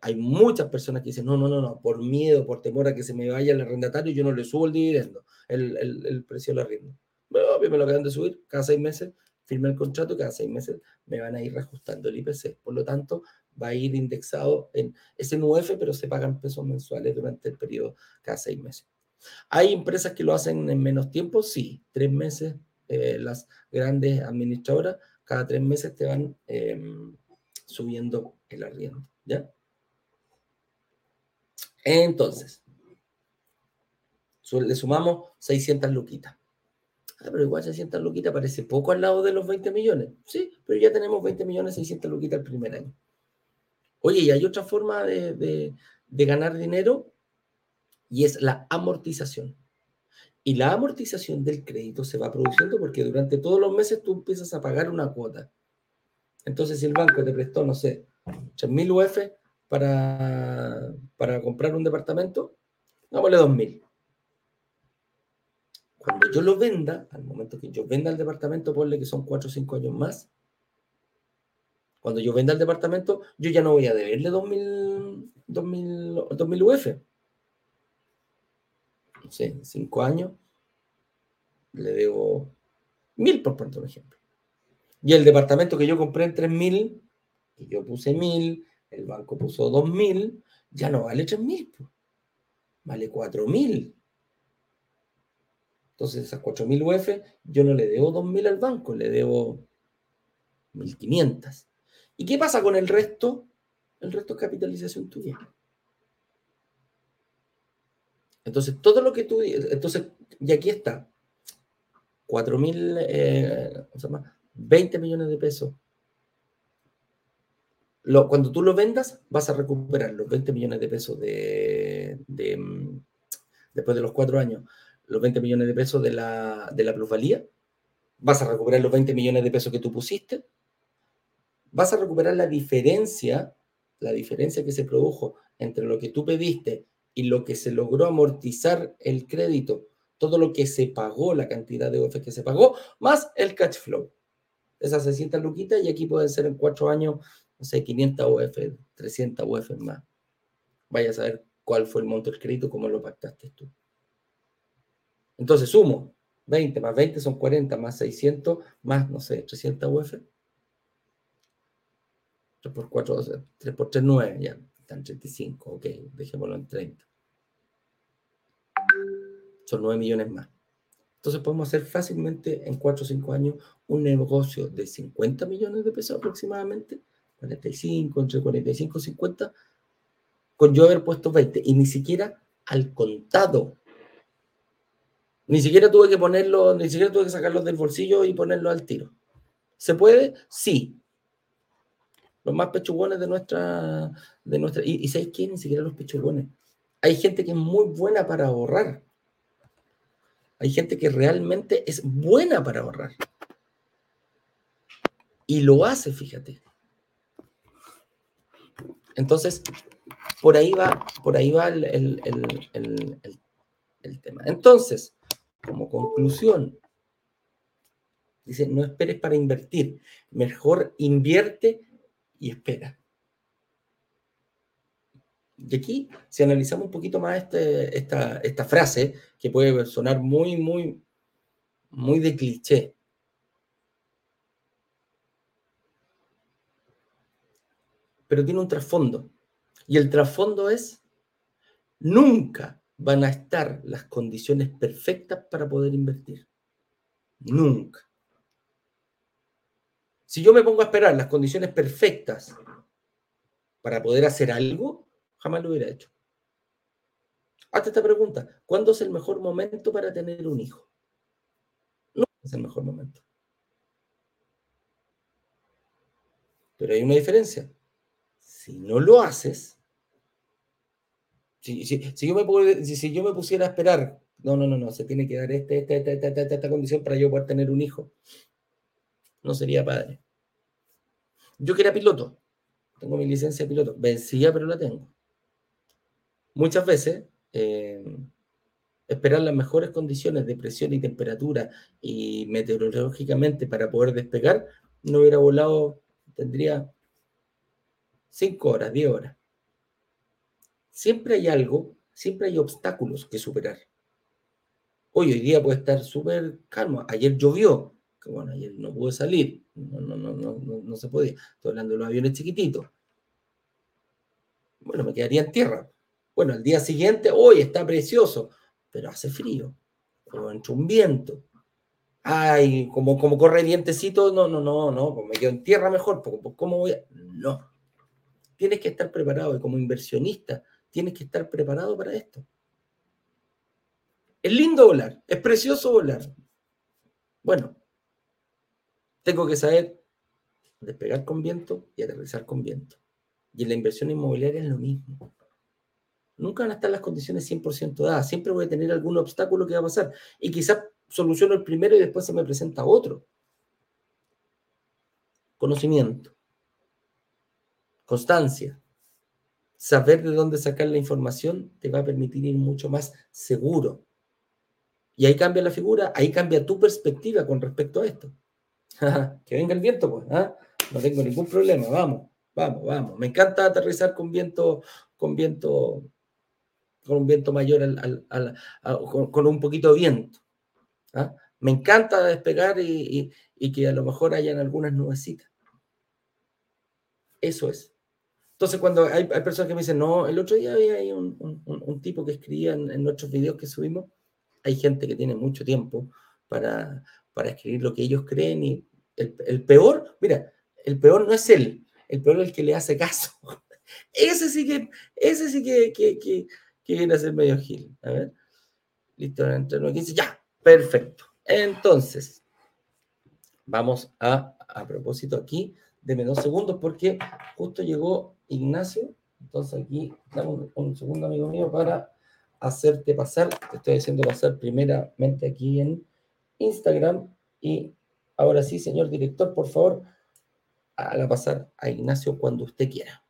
hay muchas personas que dicen, no, no, no, no, por miedo, por temor a que se me vaya el arrendatario, yo no le subo el dividendo, el, el, precio del arriendo. Bueno, me lo acaban de subir cada seis meses, firme el contrato, cada seis meses me van a ir reajustando el IPC. Por lo tanto, va a ir indexado en ese NUF, pero se pagan pesos mensuales durante el periodo cada seis meses. ¿Hay empresas que lo hacen en menos tiempo? Sí, tres meses. Eh, las grandes administradoras cada tres meses te van em, subiendo el arriendo, ¿ya? Entonces, le sumamos 600 luquitas. Ah, pero igual 600 luquitas parece poco al lado de los 20 millones. Sí, pero ya tenemos 20 millones 600 luquitas el primer año. Oye, y hay otra forma de ganar dinero y es la amortización. Y la amortización del crédito se va produciendo porque durante todos los meses tú empiezas a pagar una cuota. Entonces, si el banco te prestó, no sé, 3.000 UF para, para comprar un departamento, vale 2.000. Cuando yo lo venda, al momento que yo venda el departamento, ponle que son 4 o 5 años más, cuando yo venda el departamento, yo ya no voy a deberle 2.000 2000 UF no sé, cinco años, le debo mil, por poner un ejemplo. Y el departamento que yo compré en tres mil, y yo puse mil, el banco puso dos mil, ya no vale tres mil, vale cuatro mil. Entonces, esas cuatro mil UF, yo no le debo dos mil al banco, le debo mil quinientas. ¿Y qué pasa con el resto? El resto es capitalización tuya. Entonces, todo lo que tú, entonces, y aquí está, 4 mil, eh, 20 millones de pesos. Lo, cuando tú lo vendas, vas a recuperar los 20 millones de pesos de, mm, después de los cuatro años, los 20 millones de pesos de la, de la plusvalía, vas a recuperar los 20 millones de pesos que tú pusiste, vas a recuperar la diferencia, la diferencia que se produjo entre lo que tú pediste y lo que se logró amortizar el crédito, todo lo que se pagó, la cantidad de UF que se pagó, más el cash flow. Esas 600 luquitas y aquí pueden ser en cuatro años, no sé, 500 UF, 300 UF más. Vaya a saber cuál fue el monto del crédito, cómo lo pactaste tú. Entonces sumo, 20 más 20 son 40, más 600, más, no sé, 300 UF. 3 por 4, 3 por 3, 9, ya en 35, ok, dejémoslo en 30. Son 9 millones más. Entonces podemos hacer fácilmente en 4 o 5 años un negocio de 50 millones de pesos aproximadamente, 45, entre 45 y 50, con yo haber puesto 20 y ni siquiera al contado. Ni siquiera tuve que ponerlo, ni siquiera tuve que sacarlos del bolsillo y ponerlo al tiro. ¿Se puede? Sí, los más pechugones de nuestra, de nuestra, y, y ¿sabéis quién? Ni siquiera los pechugones. Hay gente que es muy buena para ahorrar. Hay gente que realmente es buena para ahorrar. Y lo hace, fíjate. Entonces, por ahí va, por ahí va el, el, el tema. Entonces, como conclusión, dice, no esperes para invertir, mejor invierte y espera. Y aquí, si analizamos un poquito más este, esta, esta frase, que puede sonar muy, muy, muy de cliché, pero tiene un trasfondo. Y el trasfondo es, nunca van a estar las condiciones perfectas para poder invertir. Nunca. Si yo me pongo a esperar las condiciones perfectas para poder hacer algo, jamás lo hubiera hecho. Hazte esta pregunta. ¿Cuándo es el mejor momento para tener un hijo? No es el mejor momento. Pero hay una diferencia. Si no lo haces, si, yo, me, si, yo me pusiera a esperar, no, no, no, no, se tiene que dar este, esta, esta, esta, esta condición para yo poder tener un hijo no sería padre. Yo que era piloto, tengo mi licencia de piloto, vencía, pero la tengo. Muchas veces, eh, esperar las mejores condiciones de presión y temperatura y meteorológicamente para poder despegar, no hubiera volado, tendría 5 horas, 10 horas. Siempre hay algo, siempre hay obstáculos que superar. Hoy, hoy día puede estar súper calmo. Ayer llovió, que bueno, ayer no pude salir, no, no, no, no, no, se podía. Estoy hablando de los aviones chiquititos. Bueno, me quedaría en tierra. Bueno, al día siguiente, hoy está precioso, pero hace frío, o entra un viento. Ay, como, como corre vientecito, no, no, no, no, pues me quedo en tierra mejor, pues, ¿cómo voy a...? No. Tienes que estar preparado y como inversionista tienes que estar preparado para esto. Es lindo volar, es precioso volar. Bueno, tengo que saber despegar con viento y aterrizar con viento. Y en la inversión inmobiliaria es lo mismo. Nunca van a estar las condiciones 100% dadas. Siempre voy a tener algún obstáculo que va a pasar. Y quizás soluciono el primero y después se me presenta otro. Conocimiento. Constancia. Saber de dónde sacar la información te va a permitir ir mucho más seguro. Y ahí cambia la figura, ahí cambia tu perspectiva con respecto a esto. <laughs> que venga el viento, pues. ¿ah? No tengo ningún problema, vamos, vamos, vamos. Me encanta aterrizar con viento, con viento, con un viento mayor, con, un poquito de viento. ¿ah? Me encanta despegar y, que a lo mejor hayan algunas nubecitas. Eso es. Entonces, cuando hay, personas que me dicen, no, el otro día había un, tipo que escribía en, en, nuestros videos que subimos, hay gente que tiene mucho tiempo para, para escribir lo que ellos creen y el, peor, mira, el peor no es él, el peor es el que le hace caso. <laughs> Ese sí que, ese sí que, que, que, viene a ser medio gil. A ver. Listo, entre 15, ya, perfecto. Entonces, vamos a, a propósito aquí, deme dos segundos porque justo llegó Ignacio. Entonces aquí damos un segundo, amigo mío, para hacerte pasar. Te estoy haciendo pasar primeramente aquí en Instagram y Ahora sí, señor director, por favor, haga pasar a Ignacio cuando usted quiera.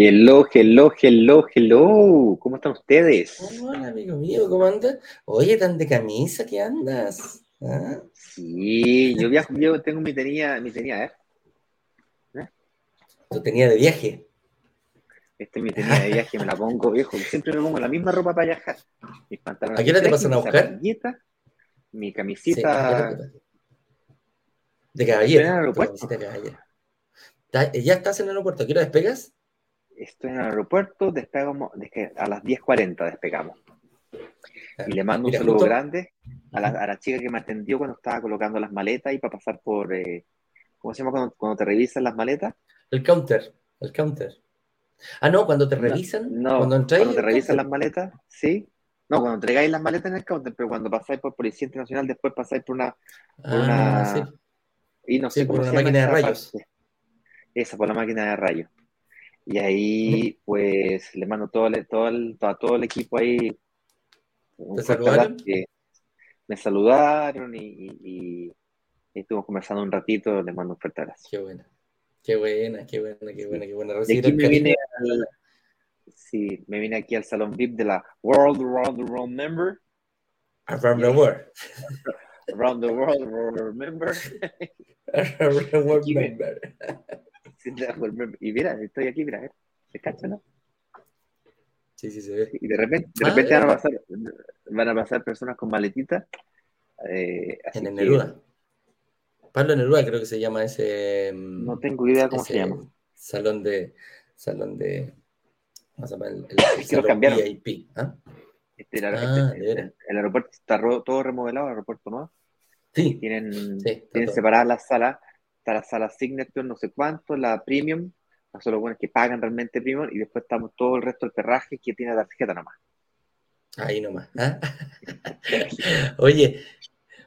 Hello, hello, hello, hello. ¿Cómo están ustedes? Hola, amigo mío, ¿cómo andas? Oye, tan de camisa que andas. ¿Ah? Sí, yo viajo, yo tengo mi tenía, mi tenía, ¿eh? ¿Eh? Tu tenía de viaje. Este es mi tenía de viaje, me la pongo, viejo. Siempre me pongo la misma ropa para viajar. Mis pantalones. ¿A qué hora te pasan a buscar? Mi camisita. de caballero. En el aeropuerto. ¿Ya estás en el aeropuerto? ¿A qué hora despegas? Estoy en el aeropuerto, despegamos, a las 10.40 despegamos. Y le mando un saludo grande a la, chica que me atendió cuando estaba colocando las maletas y para pasar por, eh, ¿cómo se llama cuando, cuando, te revisan las maletas? El counter, el counter. Ah, no, cuando te revisan. No, cuando, cuando te revisan las maletas, sí. No, cuando entregáis las maletas en el counter, pero cuando pasáis por Policía Internacional, después pasáis por una. Por ah, una sí. Y no sé por una máquina de rayos. Esa, por la máquina de rayos. Y ahí, pues, le mando todo, todo, todo, todo el equipo ahí. ¿Te saludaron? me saludaron y, y, y, estuvimos conversando un ratito. Les mando un fuerte abrazo. Qué bueno. Qué buena, qué buena, qué buena, qué buena. Recibir me vine <laughs> al, sí, me vine aquí al salón VIP de la World World World Member. Around the world. Around the world, world member. <laughs> Around the world member. <laughs> Y mira, estoy aquí, mira, ¿se cacha, no? Sí, sí, se ve. Y de repente, de repente van, a pasar, van a pasar personas con maletitas. Eh, en el Neruda. Pablo Neruda creo que se llama ese. Mm, no tengo idea cómo se llama. Salón de. Salón de. Vamos a el, el, VIP. ¿ah? Este, ah, este, el, aeropuerto está todo remodelado, el aeropuerto nuevo. Sí. Tienen, tienen separadas las salas. Está la sala Signature, no sé cuánto, la Premium, son los buenos que pagan realmente premium, y después estamos todo el resto del perraje que tiene la tarjeta nomás. Ahí nomás. ¿ah? <laughs> Oye,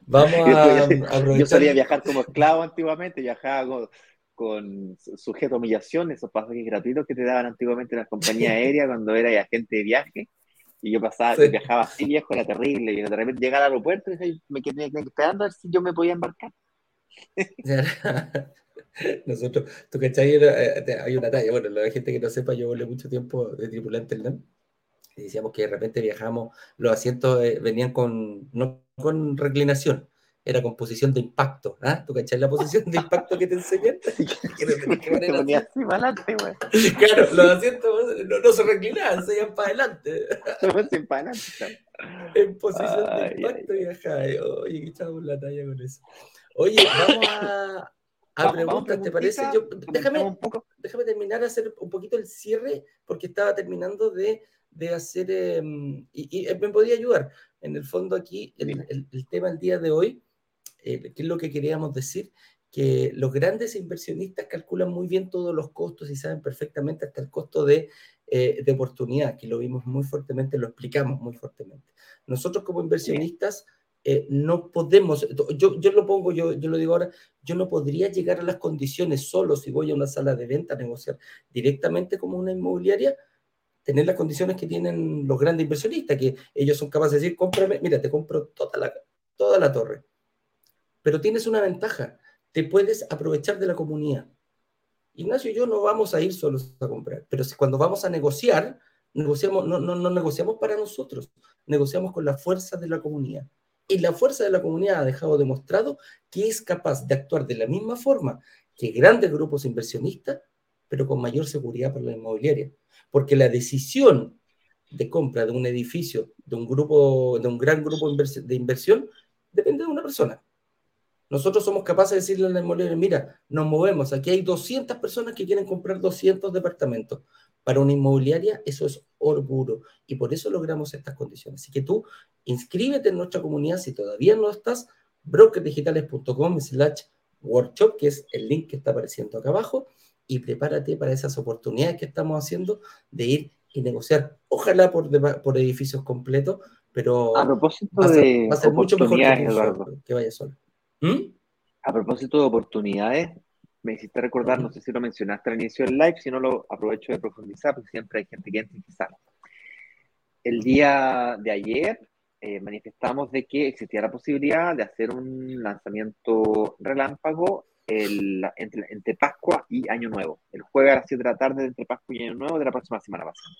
vamos a, <laughs> yo, yo, solía viajar como esclavo antiguamente, viajaba con, sujeto a humillación, esos pasajes gratuitos que te daban antiguamente en las compañías <laughs> aéreas cuando era agente de viaje. Y yo pasaba, viajaba así viejo, era terrible. Y de repente llegaba al aeropuerto y me quedé esperando a ver si yo me podía embarcar. <laughs> Nosotros, tú cachai, eh, hay una talla, bueno, la gente que no sepa, yo volé mucho tiempo de tripulante en LAN, y decíamos que de repente viajamos, los asientos eh, venían con, no con reclinación, era con posición de impacto, ¿ah? ¿Tú cachai la posición de impacto que te enseñan? <laughs> <laughs> claro, los asientos no, se reclinaban, se iban para adelante. En posición de impacto y viajaba. Oye, que echábamos la talla con eso. Oye, vamos a, <coughs> a preguntas, ¿te parece? déjame, un poco. déjame terminar a hacer un poquito el cierre, porque estaba terminando de, de hacer, em, y, me podía ayudar. En el fondo aquí, el, el, tema del día de hoy, eh, ¿qué es lo que queríamos decir? Que los grandes inversionistas calculan muy bien todos los costos y saben perfectamente hasta el costo de, eh, de oportunidad, que lo vimos muy fuertemente, lo explicamos muy fuertemente. Nosotros como inversionistas... Eh, no podemos, yo, yo lo pongo, yo, yo lo digo ahora, yo no podría llegar a las condiciones solo si voy a una sala de venta a negociar directamente como una inmobiliaria, tener las condiciones que tienen los grandes inversionistas, que ellos son capaces de decir, cómprame, mira, te compro toda la, toda la torre. Pero tienes una ventaja, te puedes aprovechar de la comunidad. Ignacio y yo no vamos a ir solos a comprar, pero si cuando vamos a negociar, negociamos, no, no, no negociamos para nosotros, negociamos con la fuerza de la comunidad. Y la fuerza de la comunidad ha dejado demostrado que es capaz de actuar de la misma forma que grandes grupos inversionistas, pero con mayor seguridad para la inmobiliaria. Porque la decisión de compra de un edificio, de un grupo, de un gran grupo de inversión, depende de una persona. Nosotros somos capaces de decirle a la inmobiliaria, mira, nos movemos, aquí hay 200 personas que quieren comprar 200 departamentos. Para una inmobiliaria eso es orgullo y por eso logramos estas condiciones. Así que tú inscríbete en nuestra comunidad si todavía no estás, brokerdigitales.com slash workshop, que es el link que está apareciendo acá abajo, y prepárate para esas oportunidades que estamos haciendo de ir y negociar, ojalá por, por edificios completos, pero a propósito de va a ser mucho mejor que, que vaya solo. ¿Mm? A propósito de oportunidades, me hiciste recordar, no sé si lo mencionaste al inicio del live, si no lo aprovecho de profundizar, porque siempre hay gente que entra y que sale. El día de ayer eh, manifestamos de que existía la posibilidad de hacer un lanzamiento relámpago entre, Pascua y Año Nuevo, el jueves a las 7 de la tarde entre Pascua y Año Nuevo de la próxima semana pasada.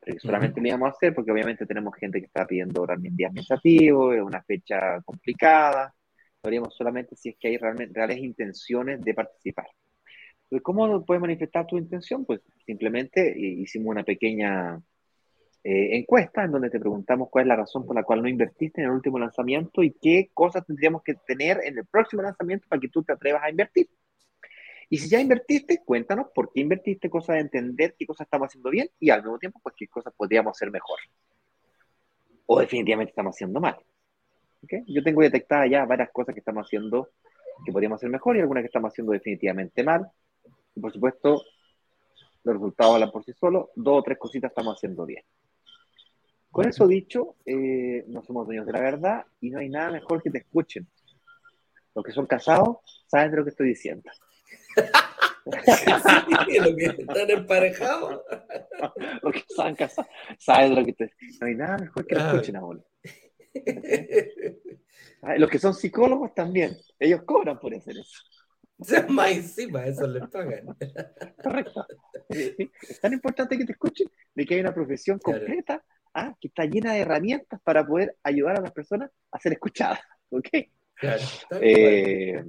Pero solamente lo íbamos a hacer porque obviamente tenemos gente que está pidiendo días administrativo, es una fecha complicada, lo haríamos solamente si es que hay realmente, reales intenciones de participar. Pues, ¿Cómo puedes manifestar tu intención? Pues simplemente eh, hicimos una pequeña eh, encuesta en donde te preguntamos cuál es la razón por la cual no invertiste en el último lanzamiento y qué cosas tendríamos que tener en el próximo lanzamiento para que tú te atrevas a invertir. Y si ya invertiste, cuéntanos por qué invertiste, cosas de entender qué cosas estamos haciendo bien y al mismo tiempo, pues qué cosas podríamos hacer mejor. O definitivamente estamos haciendo mal. Yo tengo detectadas ya varias cosas que estamos haciendo que podríamos hacer mejor y algunas que estamos haciendo definitivamente mal. Y por supuesto, los resultados hablan por sí solos. Dos o tres cositas estamos haciendo bien. Con eso dicho, eh, no somos dueños de la verdad y no hay nada mejor que te escuchen. Los que son casados saben de lo que estoy diciendo. sí, los que están emparejados. <laughs> los que están casados saben de lo que te No hay nada mejor que te escuchen ahora. Los que son psicólogos también, ellos cobran por hacer eso. <laughs> más encima, eso les pagan. Correcto. Es tan importante que te escuchen de que hay una profesión completa ¿ah? que está llena de herramientas para poder ayudar a las personas a ser escuchadas. <laughs> ¿Ok? Eh,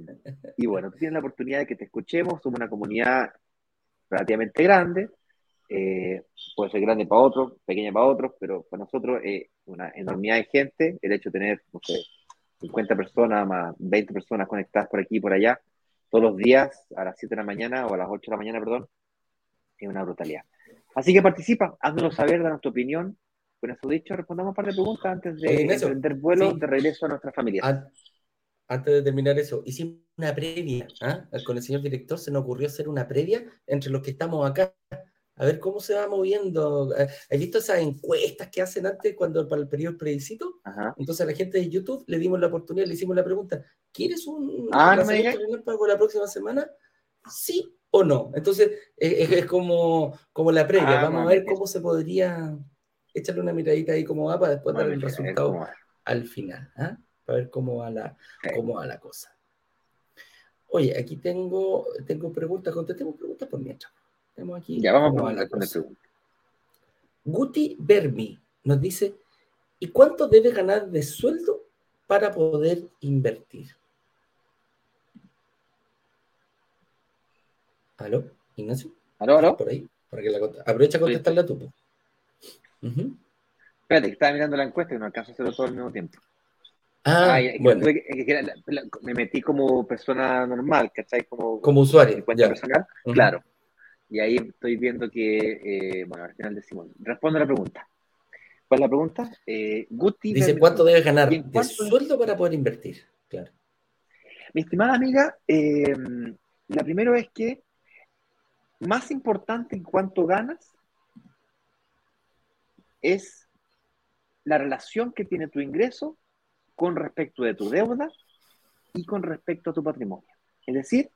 y bueno, tú tienes la oportunidad de que te escuchemos, somos una comunidad relativamente grande, eh, puede ser grande para otros, pequeña para otros, pero para nosotros es una enormidad de gente. El hecho de tener, no sé, 50 personas más 20 personas conectadas por aquí y por allá, todos los días a las 7 de la mañana o a las 8 de la mañana, perdón, es una brutalidad. Así que participa, haznos saber, danos tu opinión. Con eso dicho, respondamos un par de preguntas antes de emprender vuelo de regreso a nuestra familia. Antes de terminar eso, hicimos una previa. ¿ah? Con el señor director se nos ocurrió hacer una previa entre los que estamos acá a ver cómo se va moviendo. Eh, ¿Has visto esas encuestas que hacen antes cuando para el periodo plebiscito? Entonces a la gente de YouTube le dimos la oportunidad, le hicimos la pregunta, ¿quieres un ah, pago la próxima semana? ¿Sí o no? Entonces es, como, como la previa. Ah, Vamos a ver cómo se podría echarle una miradita ahí cómo va para después dar el resultado al final. ¿ah? Para ver cómo va la, cómo va la cosa. Oye, aquí tengo, tengo preguntas, contestemos preguntas por mientras aquí. Ya vamos a con Guti Bermi nos dice: ¿Y cuánto debe ganar de sueldo para poder invertir? ¿Aló, Ignacio? ¿Aló, aló? Por ahí. Para que la Aprovecha a contestarle a tu. Espérate, que estaba mirando la encuesta y no alcanzo a hacerlo todo al mismo tiempo. Ah, bueno. me metí como persona normal, ¿cachai? Como, como usuario. personal. Claro. Y ahí estoy viendo que, eh, bueno, al final decimos, responde a la pregunta. ¿Cuál es la pregunta? Eh, Guti Dice, ¿cuánto debe ganar de sueldo para poder invertir? Claro. Mi estimada amiga, eh, la primera es que más importante en cuánto ganas es la relación que tiene tu ingreso con respecto de tu deuda y con respecto a tu patrimonio. Es decir,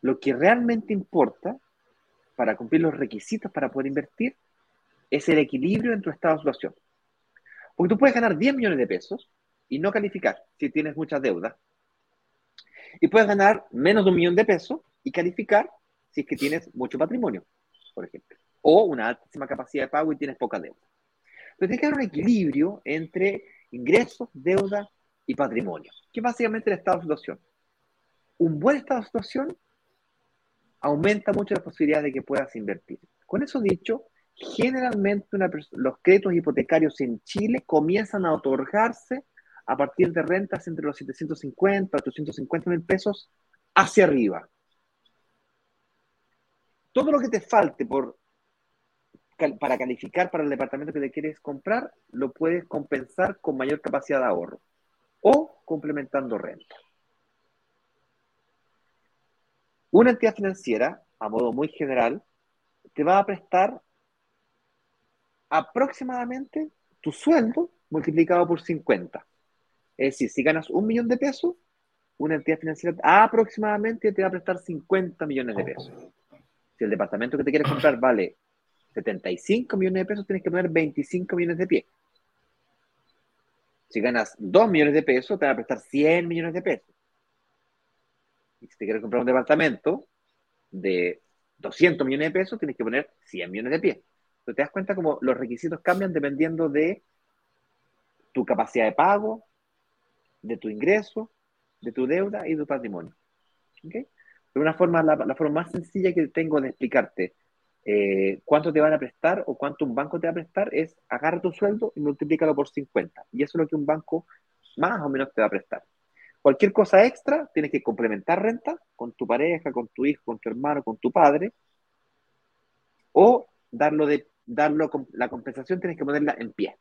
lo que realmente importa para cumplir los requisitos para poder invertir es el equilibrio en tu estado de situación. Porque tú puedes ganar 10 millones de pesos y no calificar si tienes muchas deudas. Y puedes ganar menos de un millón de pesos y calificar si es que tienes mucho patrimonio, por ejemplo. O una altísima capacidad de pago y tienes poca deuda. Entonces tienes que haber un equilibrio entre ingresos, deuda y patrimonio, que es básicamente el estado de situación. Un buen estado de situación aumenta mucho la posibilidad de que puedas invertir. Con eso dicho, generalmente los créditos hipotecarios en Chile comienzan a otorgarse a partir de rentas entre los 750 a 850 mil pesos hacia arriba. Todo lo que te falte por, para calificar para el departamento que te quieres comprar, lo puedes compensar con mayor capacidad de ahorro o complementando renta. Una entidad financiera, a modo muy general, te va a prestar aproximadamente tu sueldo multiplicado por 50. Es decir, si ganas un millón de pesos, una entidad financiera aproximadamente te va a prestar 50 millones de pesos. Si el departamento que te quieres comprar vale 75 millones de pesos, tienes que poner 25 millones de pie. Si ganas 2 millones de pesos, te va a prestar 100 millones de pesos. Y si te quieres comprar un departamento de 200 millones de pesos, tienes que poner 100 millones de pies. Entonces te das cuenta como los requisitos cambian dependiendo de tu capacidad de pago, de tu ingreso, de tu deuda y de tu patrimonio. De una forma, la, forma más sencilla que tengo de explicarte eh, cuánto te van a prestar o cuánto un banco te va a prestar es agarra tu sueldo y multiplícalo por 50. Y eso es lo que un banco más o menos te va a prestar. Cualquier cosa extra, tienes que complementar renta con tu pareja, con tu hijo, con tu hermano, con tu padre. O darlo de darlo la compensación tienes que ponerla en pie.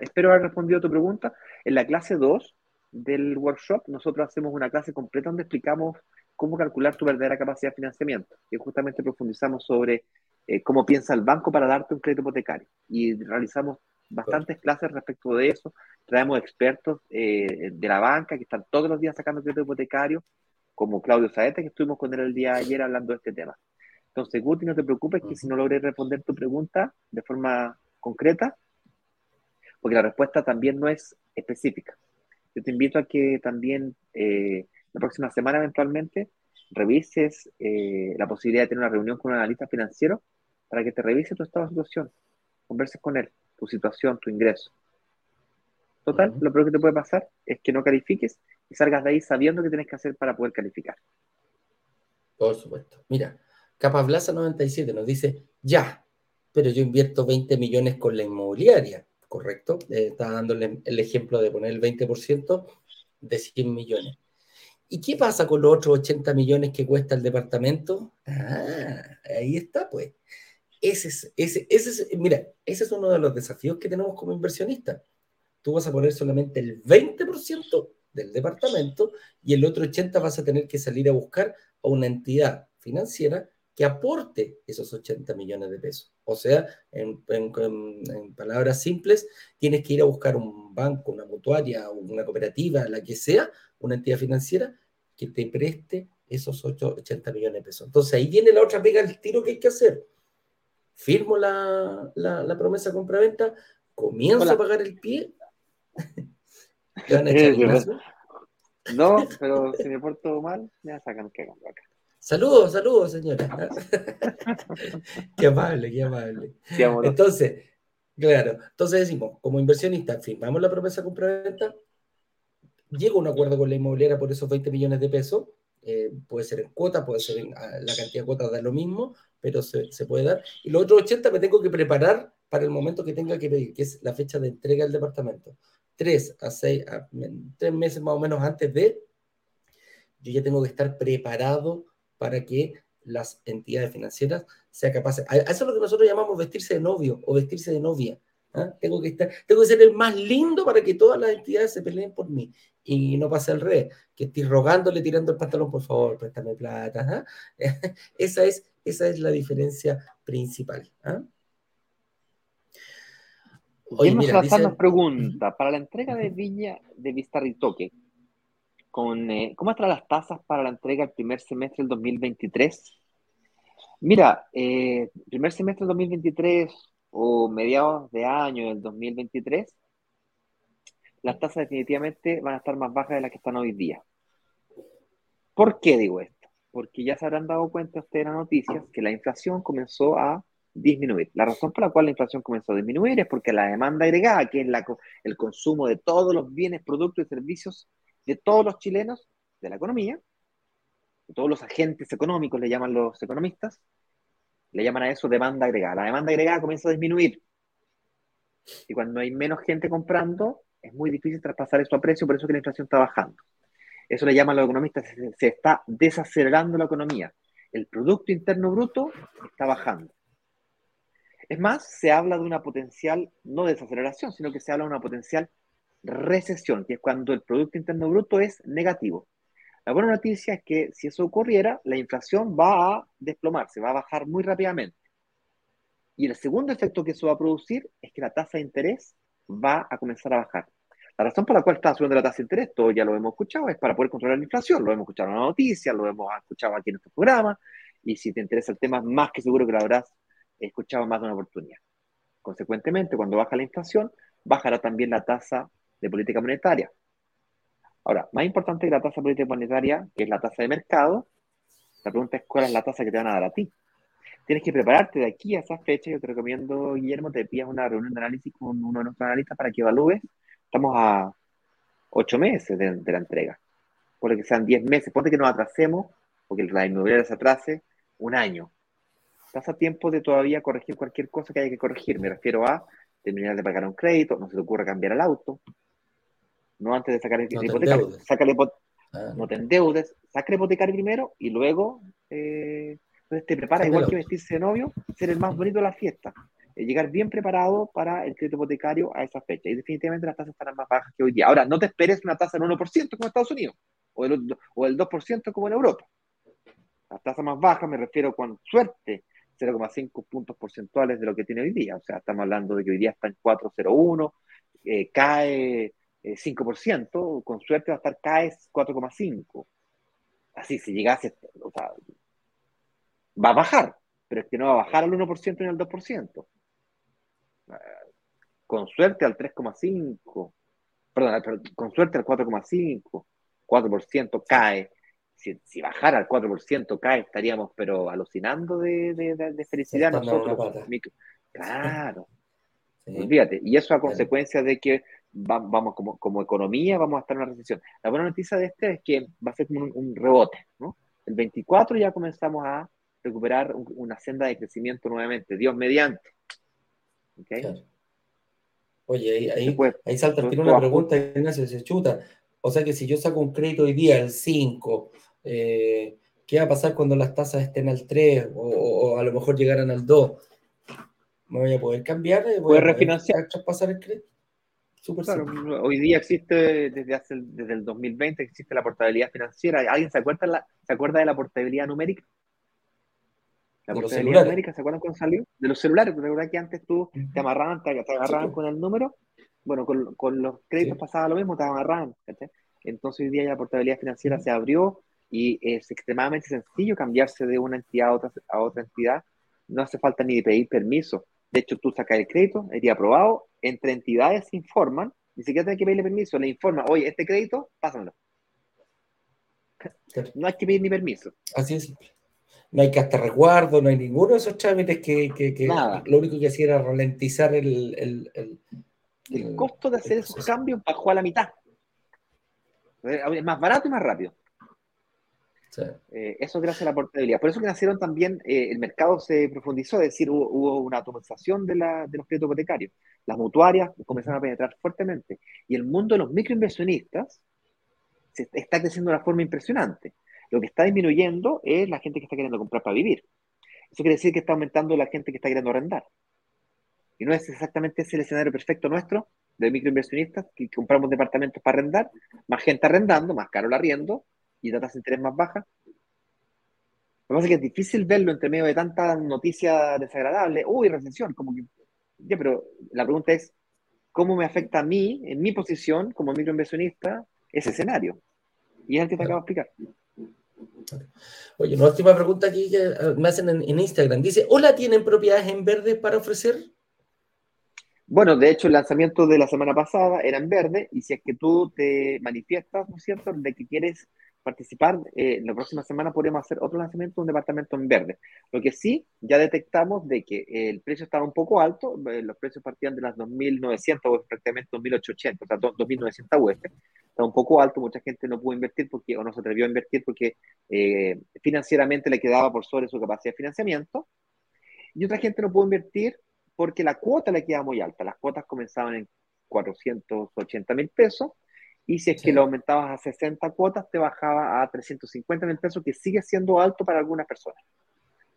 espero haber respondido a tu pregunta. En la clase 2 del workshop, nosotros hacemos una clase completa donde explicamos cómo calcular tu verdadera capacidad de financiamiento. Y justamente profundizamos sobre eh, cómo piensa el banco para darte un crédito hipotecario. Y realizamos bastantes clases respecto de eso. Traemos expertos eh, de la banca que están todos los días sacando crédito hipotecario, como Claudio Saeta, que estuvimos con él el día de ayer hablando de este tema. Entonces, Guti, no te preocupes que si no logré responder tu pregunta de forma concreta, porque la respuesta también no es específica. Yo te invito a que también eh, la próxima semana eventualmente revises eh, la posibilidad de tener una reunión con un analista financiero para que te revise tu estado de situación, converses con él tu situación, tu ingreso. Total, lo peor que te puede pasar es que no califiques y salgas de ahí sabiendo qué tienes que hacer para poder calificar. Por supuesto. Mira, Capablaza 97 nos dice, ya, pero yo invierto 20 millones con la inmobiliaria, ¿correcto? Eh, está dándole el ejemplo de poner el 20% de 100 millones. ¿Y qué pasa con los otros 80 millones que cuesta el departamento? Ah, ahí está, pues. Ese es, ese, ese es, mira, ese es uno de los desafíos que tenemos como inversionistas. Tú vas a poner solamente el 20% del departamento y el otro 80% vas a tener que salir a buscar a una entidad financiera que aporte esos 80 millones de pesos. O sea, en, palabras simples, tienes que ir a buscar un banco, una mutuaria, una cooperativa, la que sea, una entidad financiera que te preste esos 80 millones de pesos. Entonces ahí viene la otra pega el tiro que hay que hacer. Firmo la, la, la promesa compra-venta, comienzo a pagar el pie. No, pero si me porto mal, me sacan que acá. Saludos, saludos, señora. qué amable, qué amable. entonces, claro, entonces decimos, como inversionista, firmamos la promesa compra-venta, llega un acuerdo con la inmobiliaria por esos 20 millones de pesos, eh, puede ser en cuota, puede ser en la cantidad de cuotas da lo mismo, pero se, se, puede dar. Y los otros 80 me tengo que preparar para el momento que tenga que pedir, que es la fecha de entrega del departamento. Tres a seis, a, tres meses más o menos antes de, yo ya tengo que estar preparado para que las entidades financieras sean capaces. eso es lo que nosotros llamamos vestirse de novio o vestirse de novia. ¿ah? Tengo, que estar, tengo que ser el más lindo para que todas las entidades se peleen por mí. Y no pase al revés, que estoy rogándole, tirando el pantalón, por favor, préstame plata. ¿ah? <laughs> esa, es, esa es la diferencia principal. ¿ah? Oye, mira, pregunta, para la entrega de Viña de Vistarritoque, eh, ¿cómo están las tasas para la entrega el primer semestre del 2023? Mira, eh, primer semestre del 2023 o mediados de año del 2023, las tasas definitivamente van a estar más bajas de las que están hoy día. ¿Por qué digo esto? Porque ya se habrán dado cuenta ustedes en las noticias que la inflación comenzó a disminuir. La razón por la cual la inflación comenzó a disminuir es porque la demanda agregada, que es el consumo de todos los bienes, productos y servicios de todos los chilenos, de la economía, de todos los agentes económicos, le llaman los economistas, le llaman a eso demanda agregada. La demanda agregada comienza a disminuir. Y cuando hay menos gente comprando, es muy difícil traspasar eso a precio, por eso que la inflación está bajando. Eso le llaman los economistas, se, está desacelerando la economía. El Producto Interno Bruto está bajando. Es más, se habla de una potencial, no desaceleración, sino que se habla de una potencial recesión, que es cuando el Producto Interno Bruto es negativo. La buena noticia es que si eso ocurriera, la inflación va a desplomarse, va a bajar muy rápidamente. Y el segundo efecto que eso va a producir es que la tasa de interés va a comenzar a bajar. La razón por la cual está subiendo la tasa de interés, todo ya lo hemos escuchado, es para poder controlar la inflación. Lo hemos escuchado en la noticia, lo hemos escuchado aquí en este programa. Y si te interesa el tema, más que seguro que lo habrás escuchado más de una oportunidad. Consecuentemente, cuando baja la inflación, bajará también la tasa de política monetaria. Ahora, más importante que la tasa de política monetaria, que es la tasa de mercado, la pregunta es cuál es la tasa que te van a dar a ti. Tienes que prepararte de aquí a esa fecha. Yo te recomiendo, Guillermo, te pidas una reunión de análisis con uno de nuestros analistas para que evalúes. Estamos a ocho meses de, la entrega. Puede que sean diez meses. Ponte que nos atrasemos, porque la inmobiliaria se atrase un año. Estás a tiempo de todavía corregir cualquier cosa que haya que corregir. Me refiero a terminar de pagar un crédito, no se te ocurra cambiar el auto, no antes de sacar el no hipotecario, ah, no te endeudes, saca el hipotecario primero y luego eh, entonces te prepara igual que vestirse de novio, ser el más bonito de la fiesta, eh, llegar bien preparado para el crédito hipotecario a esa fecha. Y definitivamente las tasas estarán más bajas que hoy día. Ahora, no te esperes una tasa del 1% como en Estados Unidos o el, o el 2% como en Europa. Las tasas más bajas me refiero con suerte 0,5 puntos porcentuales de lo que tiene hoy día. O sea, estamos hablando de que hoy día está en 4,01, eh, cae 5%, eh, con suerte va a estar cae 4,5. Así, si llegase, o sea, va a bajar, pero es que no va a bajar al 1% ni al 2%. Eh, con suerte al 3,5, perdón, con suerte al 4,5, 4% cae. Si, si, bajara al 4% cae, estaríamos pero alucinando de, de, felicidad nosotros. Claro. Fíjate, y eso a consecuencia de que vamos como, como economía vamos a estar en una recesión. La buena noticia de este es que va a ser como un, rebote, ¿no? El 24 ya comenzamos a recuperar una senda de crecimiento nuevamente, Dios mediante. Oye, ahí, ahí, ahí salta una pregunta, Ignacio, se chuta. O sea que si yo saco un crédito hoy día, el 5, eh, ¿qué va a pasar cuando las tasas estén al 3 o, a lo mejor llegaran al 2? ¿Me voy a poder cambiar? ¿Voy a refinanciar? pasar el crédito? hoy día existe, desde, hace, desde el 2020, existe la portabilidad financiera. ¿Alguien se acuerda, se acuerda de la portabilidad numérica? La portabilidad numérica, ¿se acuerdan cuando salió? De los celulares, ¿te que antes tú te amarraban, te, agarraban con el número? Bueno, con, los créditos pasaba lo mismo, te amarraban. Entonces hoy día ya la portabilidad financiera se abrió y es extremadamente sencillo cambiarse de una entidad a otra, a otra entidad. No hace falta ni pedir permiso. De hecho, tú sacas el crédito, sería aprobado, entre entidades se informan, ni siquiera tienes que pedirle permiso, le informa, oye, este crédito, pásamelo. No hay que pedir ni permiso. Así es simple. No hay que hasta resguardo, no hay ninguno de esos trámites que, lo único que hacía era ralentizar el, el, el, costo de hacer esos cambios bajó a la mitad. Es más barato y más rápido. Eh, eso gracias a la portabilidad. Por eso que nacieron también, eh, el mercado se profundizó, es decir, hubo, una automatización de, los créditos hipotecarios. Las mutuarias comenzaron a penetrar fuertemente. Y el mundo de los microinversionistas se está creciendo de una forma impresionante. Lo que está disminuyendo es la gente que está queriendo comprar para vivir. Eso quiere decir que está aumentando la gente que está queriendo arrendar. Y no es exactamente ese el escenario perfecto nuestro de microinversionistas, que compramos departamentos para arrendar, más gente arrendando, más caro el arriendo, y tasas de interés más bajas. Lo que pasa es que es difícil verlo entre medio de tantas noticias desagradables. Uy, recesión, como que. Ya, pero la pregunta es: ¿cómo me afecta a mí, en mi posición como microinversionista, ese escenario? Y es el que te acabo de explicar. Oye, una última pregunta aquí que eh, me hacen en, en Instagram. Dice: Hola, ¿tienen propiedades en verde para ofrecer? Bueno, de hecho, el lanzamiento de la semana pasada era en verde, y si es que tú te manifiestas, ¿no es cierto?, de que quieres participar, eh, la próxima semana podríamos hacer otro lanzamiento de un departamento en verde. Lo que sí, ya detectamos de que el precio estaba un poco alto, eh, los precios partían de las 2.900 o prácticamente 2.880, o sea, 2.900 UF. Está un poco alto, mucha gente no pudo invertir porque, o no se atrevió a invertir porque eh, financieramente le quedaba por sobre su capacidad de financiamiento. Y otra gente no pudo invertir porque la cuota le quedaba muy alta. Las cuotas comenzaban en 480 mil pesos y si es que lo aumentabas a 60 cuotas, te bajaba a 350 mil pesos, que sigue siendo alto para algunas personas.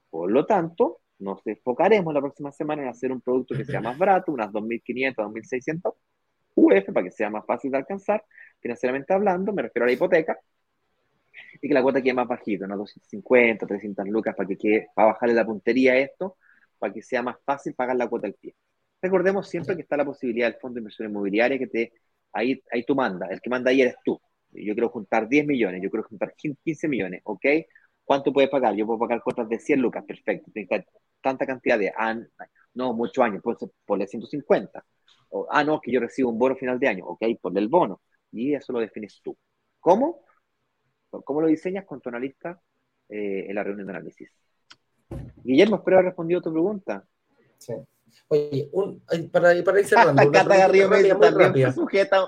Por lo tanto, nos enfocaremos la próxima semana en hacer un producto que sea más barato, unas 2.500, 2.600 UF, para que sea más fácil de alcanzar, financieramente hablando, me refiero a la hipoteca, y que la cuota quede más bajita, unas 250, 300 lucas, para que quede, para bajarle la puntería a esto, para que sea más fácil pagar la cuota al pie. Recordemos siempre que está la posibilidad del fondo de inversión inmobiliaria que te ahí, ahí tú mandas, el que manda ahí eres tú. Yo quiero juntar 10 millones, yo quiero juntar 15 millones, ¿ok? ¿Cuánto puedes pagar? Yo puedo pagar cuotas de 100 lucas, perfecto. Tanta cantidad de, años, no, muchos años, pues ponle 150. O, ah, no, que yo recibo un bono final de año, ok, ponle el bono. Y eso lo defines tú. ¿Cómo? ¿Cómo lo diseñas con tu analista eh, en la reunión de análisis? Guillermo, espero haber respondido a tu pregunta. Sí. Oye, un, para, para ir cerrando. <laughs> también fui sujeta,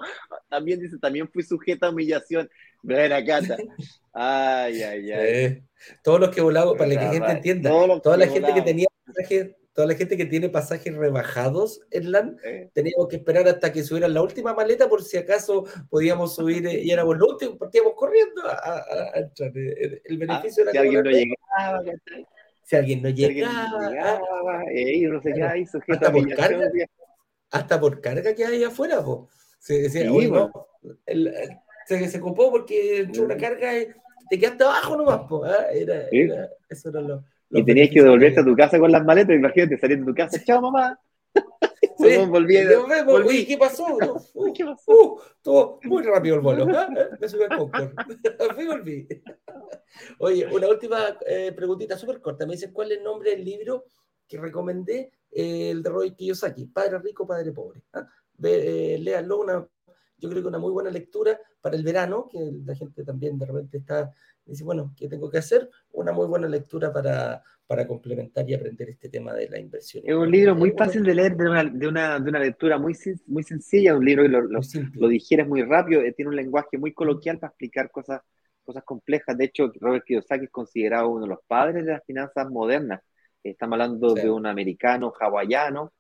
también dice, también fui sujeta a humillación. Ver Cata. <laughs> Ay, ay, ay. Todos los que volamos, para que la gente entienda, toda la gente que tenía pasajes, toda la gente que tiene pasajes rebajados en LAN, teníamos que esperar hasta que subieran la última maleta por si acaso podíamos subir y éramos los últimos, partíamos corriendo a, entrar. El, beneficio ah, era si alguien no llegaba, si alguien no llegaba, no se ahí hasta, por carga, hasta por carga que hay afuera, se decía, sí, no, el, se, se ocupó porque entró una carga y te quedaste abajo nomás, po, ¿ah? era, era, eso era lo, y tenías que devolverte a tu casa con las maletas, imagínate salir de tu casa, chao mamá. Sí, volví, volví. ¿qué pasó? <laughs> Uh, ¿Qué pasó? Uh, estuvo muy rápido el vuelo. ¿eh? Me subí al Concord. <laughs> <laughs> volví. Oye, una última eh, preguntita súper corta. Me dicen cuál es el nombre del libro que recomendé, eh, el de Roy Kiyosaki, Padre Rico, Padre Pobre. ¿ah? Eh, léanlo, una, yo creo que una muy buena lectura para el verano, que la gente también de repente está, dice, bueno, ¿qué tengo que hacer? Una muy buena lectura para, para complementar y aprender este tema de la inversión. Es un libro muy fácil de leer, de una, de una, de una lectura muy, muy sencilla, un libro que lo, lo, lo digieres muy rápido, tiene un lenguaje muy coloquial para explicar cosas cosas complejas. De hecho, Robert Kiyosaki es considerado uno de los padres de las finanzas modernas. Estamos hablando de un americano hawaiano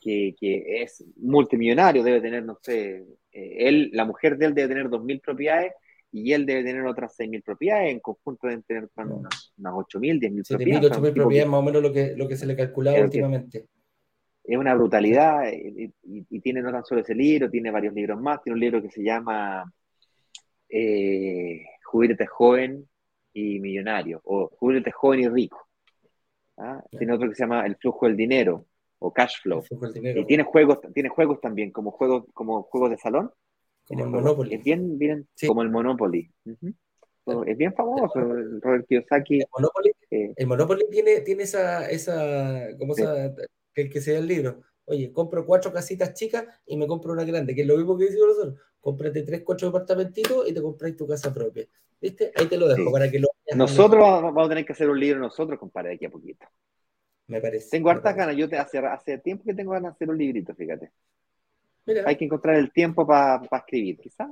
que, que, es multimillonario, debe tener, no sé, eh, él, la mujer de él debe tener 2.000 propiedades y él debe tener otras 6.000 propiedades, en conjunto deben tener unas, unas 8.000, 10.000 propiedades. 8.000 propiedades, más o menos lo que, lo que se le calculaba últimamente. Es una brutalidad y, y, tiene no tan solo ese libro, tiene varios libros más, tiene un libro que se llama eh, Júbilate joven y millonario, o Júbilate joven y rico. ¿ah? Tiene otro que se llama El flujo del dinero, o Cash Flow. Y tiene juegos, tiene juegos también, como juegos, como juegos de salón. Como el Monopoly. Es bien, bien como el Monopoly. Es bien famoso el Robert Kiyosaki. El Monopoly, eh, el Monopoly tiene, tiene esa, esa, ¿cómo se llama? El que sea el libro. Oye, compro cuatro casitas chicas y me compro una grande, que es lo mismo que decimos nosotros. Cómprate tres, cuatro departamentitos y te compráis tu casa propia. ¿Viste? Ahí te lo dejo para que lo Nosotros vamos a tener que hacer un libro nosotros, compadre, de aquí a poquito me parece. Tengo hartas ganas, yo te, hace, hace tiempo que tengo ganas de hacer un librito, fíjate. Hay que encontrar el tiempo para escribir, quizás.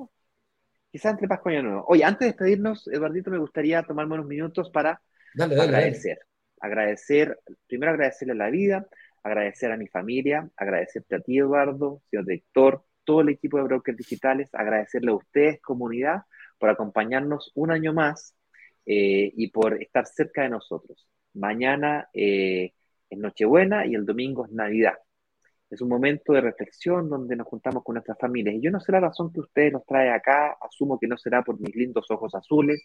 Quizás entre Pascua y Nuevo. Oye, antes de despedirnos, Eduardito, me gustaría tomarme unos minutos para agradecer. Agradecer, primero agradecerle a la vida, agradecer a mi familia, agradecerte a ti, Eduardo, señor director, todo el equipo de Brokers Digitales, agradecerle a ustedes, comunidad, por acompañarnos un año más eh, y por estar cerca de nosotros. Mañana eh, es Nochebuena y el domingo es Navidad. Es un momento de reflexión donde nos juntamos con nuestras familias. Y yo no sé la razón que ustedes nos trae acá, asumo que no será por mis lindos ojos azules,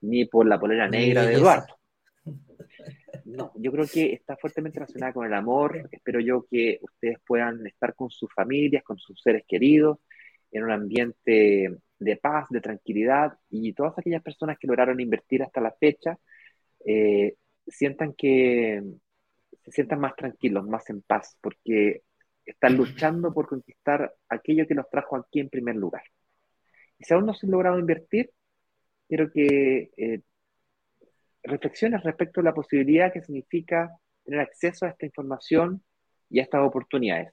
ni por la polera negra de Eduardo. <laughs> No, yo creo que está fuertemente relacionada con el amor. Espero yo que ustedes puedan estar con sus familias, con sus seres queridos, en un ambiente de paz, de tranquilidad, y todas aquellas personas que lograron invertir hasta la fecha, eh, sientan que se sientan más tranquilos, más en paz, porque están luchando por conquistar aquello que los trajo aquí en primer lugar. Y si aún no se han logrado invertir, quiero que eh, reflexiones respecto a la posibilidad que significa tener acceso a esta información y a estas oportunidades.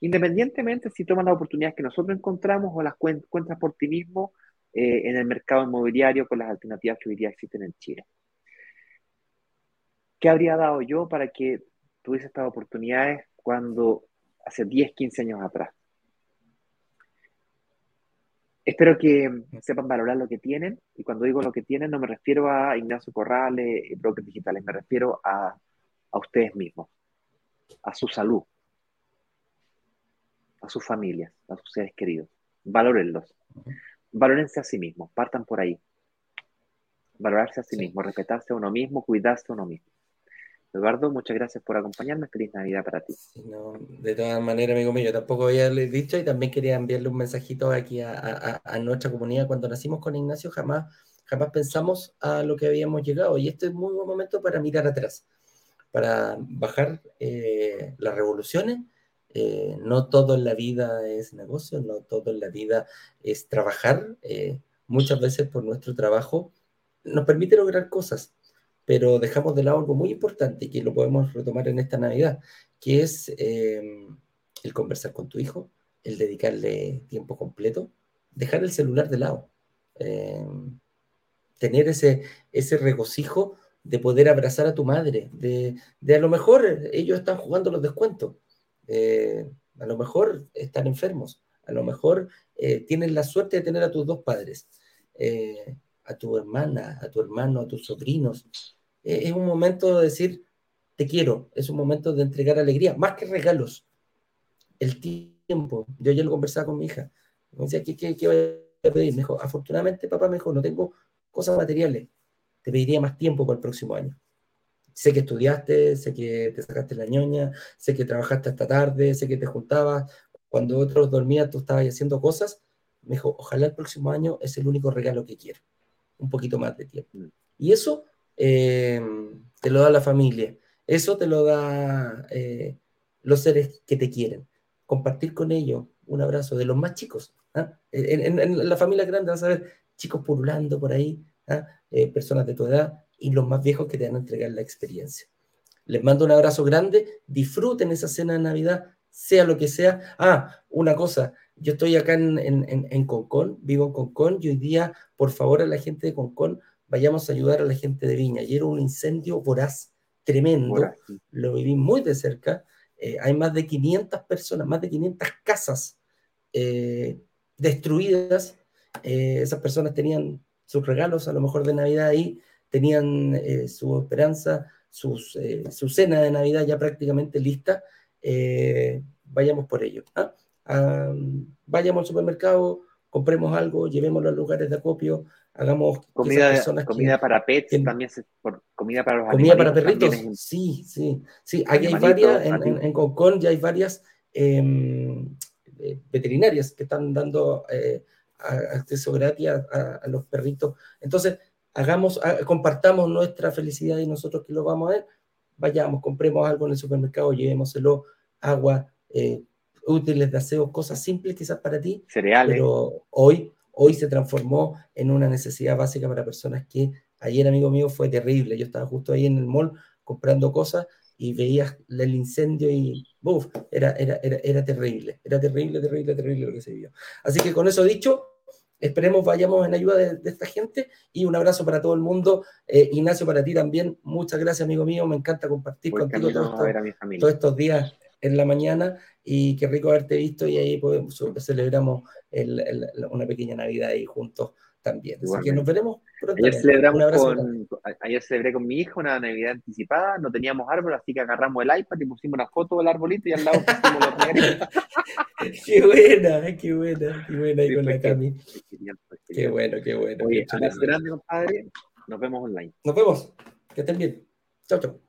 Independientemente si toman las oportunidades que nosotros encontramos o las encuentras por ti mismo eh, en el mercado inmobiliario con las alternativas que hoy día existen en Chile. ¿Qué habría dado yo para que tuviese estas oportunidades cuando hace 10, 15 años atrás? Espero que sepan valorar lo que tienen, y cuando digo lo que tienen no me refiero a Ignacio Corrales, brokers digitales, me refiero a, a ustedes mismos, a su salud, a sus familias, a sus seres queridos. Valórenlos. Valórense a sí mismos, partan por ahí. Valorarse a sí, mismo, respetarse a uno mismo, cuidarse a uno mismo. Eduardo, muchas gracias por acompañarme. Feliz Navidad para ti. de todas maneras, amigo mío, tampoco había dicho y también quería enviarle un mensajito aquí a, nuestra comunidad. Cuando nacimos con Ignacio, jamás, jamás pensamos a lo que habíamos llegado. Y este es muy buen momento para mirar atrás, para bajar eh, las revoluciones. Eh, no todo en la vida es negocio, no todo en la vida es trabajar. Eh, muchas veces por nuestro trabajo nos permite lograr cosas pero dejamos de lado algo muy importante que lo podemos retomar en esta Navidad, que es eh, el conversar con tu hijo, el dedicarle tiempo completo, dejar el celular de lado, eh, tener ese, ese regocijo de poder abrazar a tu madre, de, de a lo mejor ellos están jugando los descuentos, eh, a lo mejor están enfermos, a lo mejor tienen la suerte de tener a tus dos padres, a tu hermana, a tu hermano, a tus sobrinos, es un momento de decir, te quiero, es un momento de entregar alegría, más que regalos. El tiempo. Yo ya lo conversaba con mi hija. Me decía, ¿qué, qué, qué voy a pedir? Me dijo, afortunadamente, papá me dijo, no tengo cosas materiales. Te pediría más tiempo para el próximo año. Sé que estudiaste, sé que te sacaste la ñoña, sé que trabajaste hasta tarde, sé que te juntabas. Cuando otros dormían, tú estabas haciendo cosas. Me dijo, ojalá el próximo año es el único regalo que quiero. Un poquito más de tiempo. Y eso eh, te lo da la familia, eso te lo da eh, los seres que te quieren. Compartir con ellos un abrazo de los más chicos. ¿ah? En, la familia grande vas a ver chicos pululando por ahí, ¿ah? eh, personas de tu edad y los más viejos que te van a entregar la experiencia. Les mando un abrazo grande, disfruten esa cena de Navidad, sea lo que sea. Ah, una cosa, yo estoy acá en, en, en, Concón, vivo en Concón, y hoy día, por favor, a la gente de Concón, vayamos a ayudar a la gente de Viña. Ayer un incendio voraz, tremendo, lo viví muy de cerca. Eh, hay más de 500 personas, más de 500 casas eh, destruidas. Eh, esas personas tenían sus regalos, a lo mejor de Navidad ahí, tenían su esperanza, sus, su cena de Navidad ya prácticamente lista. vayamos por ello. ¿ah? vayamos al supermercado, compremos algo, llevémoslo a lugares de acopio, hagamos comida, comida para pets, también comida para los comida para perritos, sí, sí, sí, aquí hay varias, en, en, Concón ya hay varias em, eh, veterinarias que están dando eh, acceso gratis a, los perritos, entonces hagamos, compartamos nuestra felicidad y nosotros que lo vamos a ver, vayamos, compremos algo en el supermercado, llevémoselo, agua, eh, útiles de aseo, cosas simples quizás para ti, cereales. Pero hoy, hoy se transformó en una necesidad básica para personas que ayer, amigo mío, fue terrible. Yo estaba justo ahí en el mall comprando cosas y veías el incendio y ¡buf! Era, era, era, era terrible, era terrible, terrible, terrible lo que se vio. Así que con eso dicho, esperemos vayamos en ayuda de, esta gente y un abrazo para todo el mundo. Eh, Ignacio, para ti también, muchas gracias, amigo mío, me encanta compartir contigo todos estos días en la mañana y qué rico haberte visto y ahí podemos, celebramos una pequeña Navidad ahí juntos también. Así que nos veremos pronto. Ayer, celebramos con, ayer celebré con mi hijo una Navidad anticipada, no teníamos árbol, así que agarramos el iPad y pusimos una foto del arbolito y al lado pusimos los <laughs> Qué buena, qué buena, qué buena ahí con la Cami. Qué bueno, qué bueno. Oye, grande, compadre. Nos vemos online. Nos vemos. Que estén bien. Chao, chao.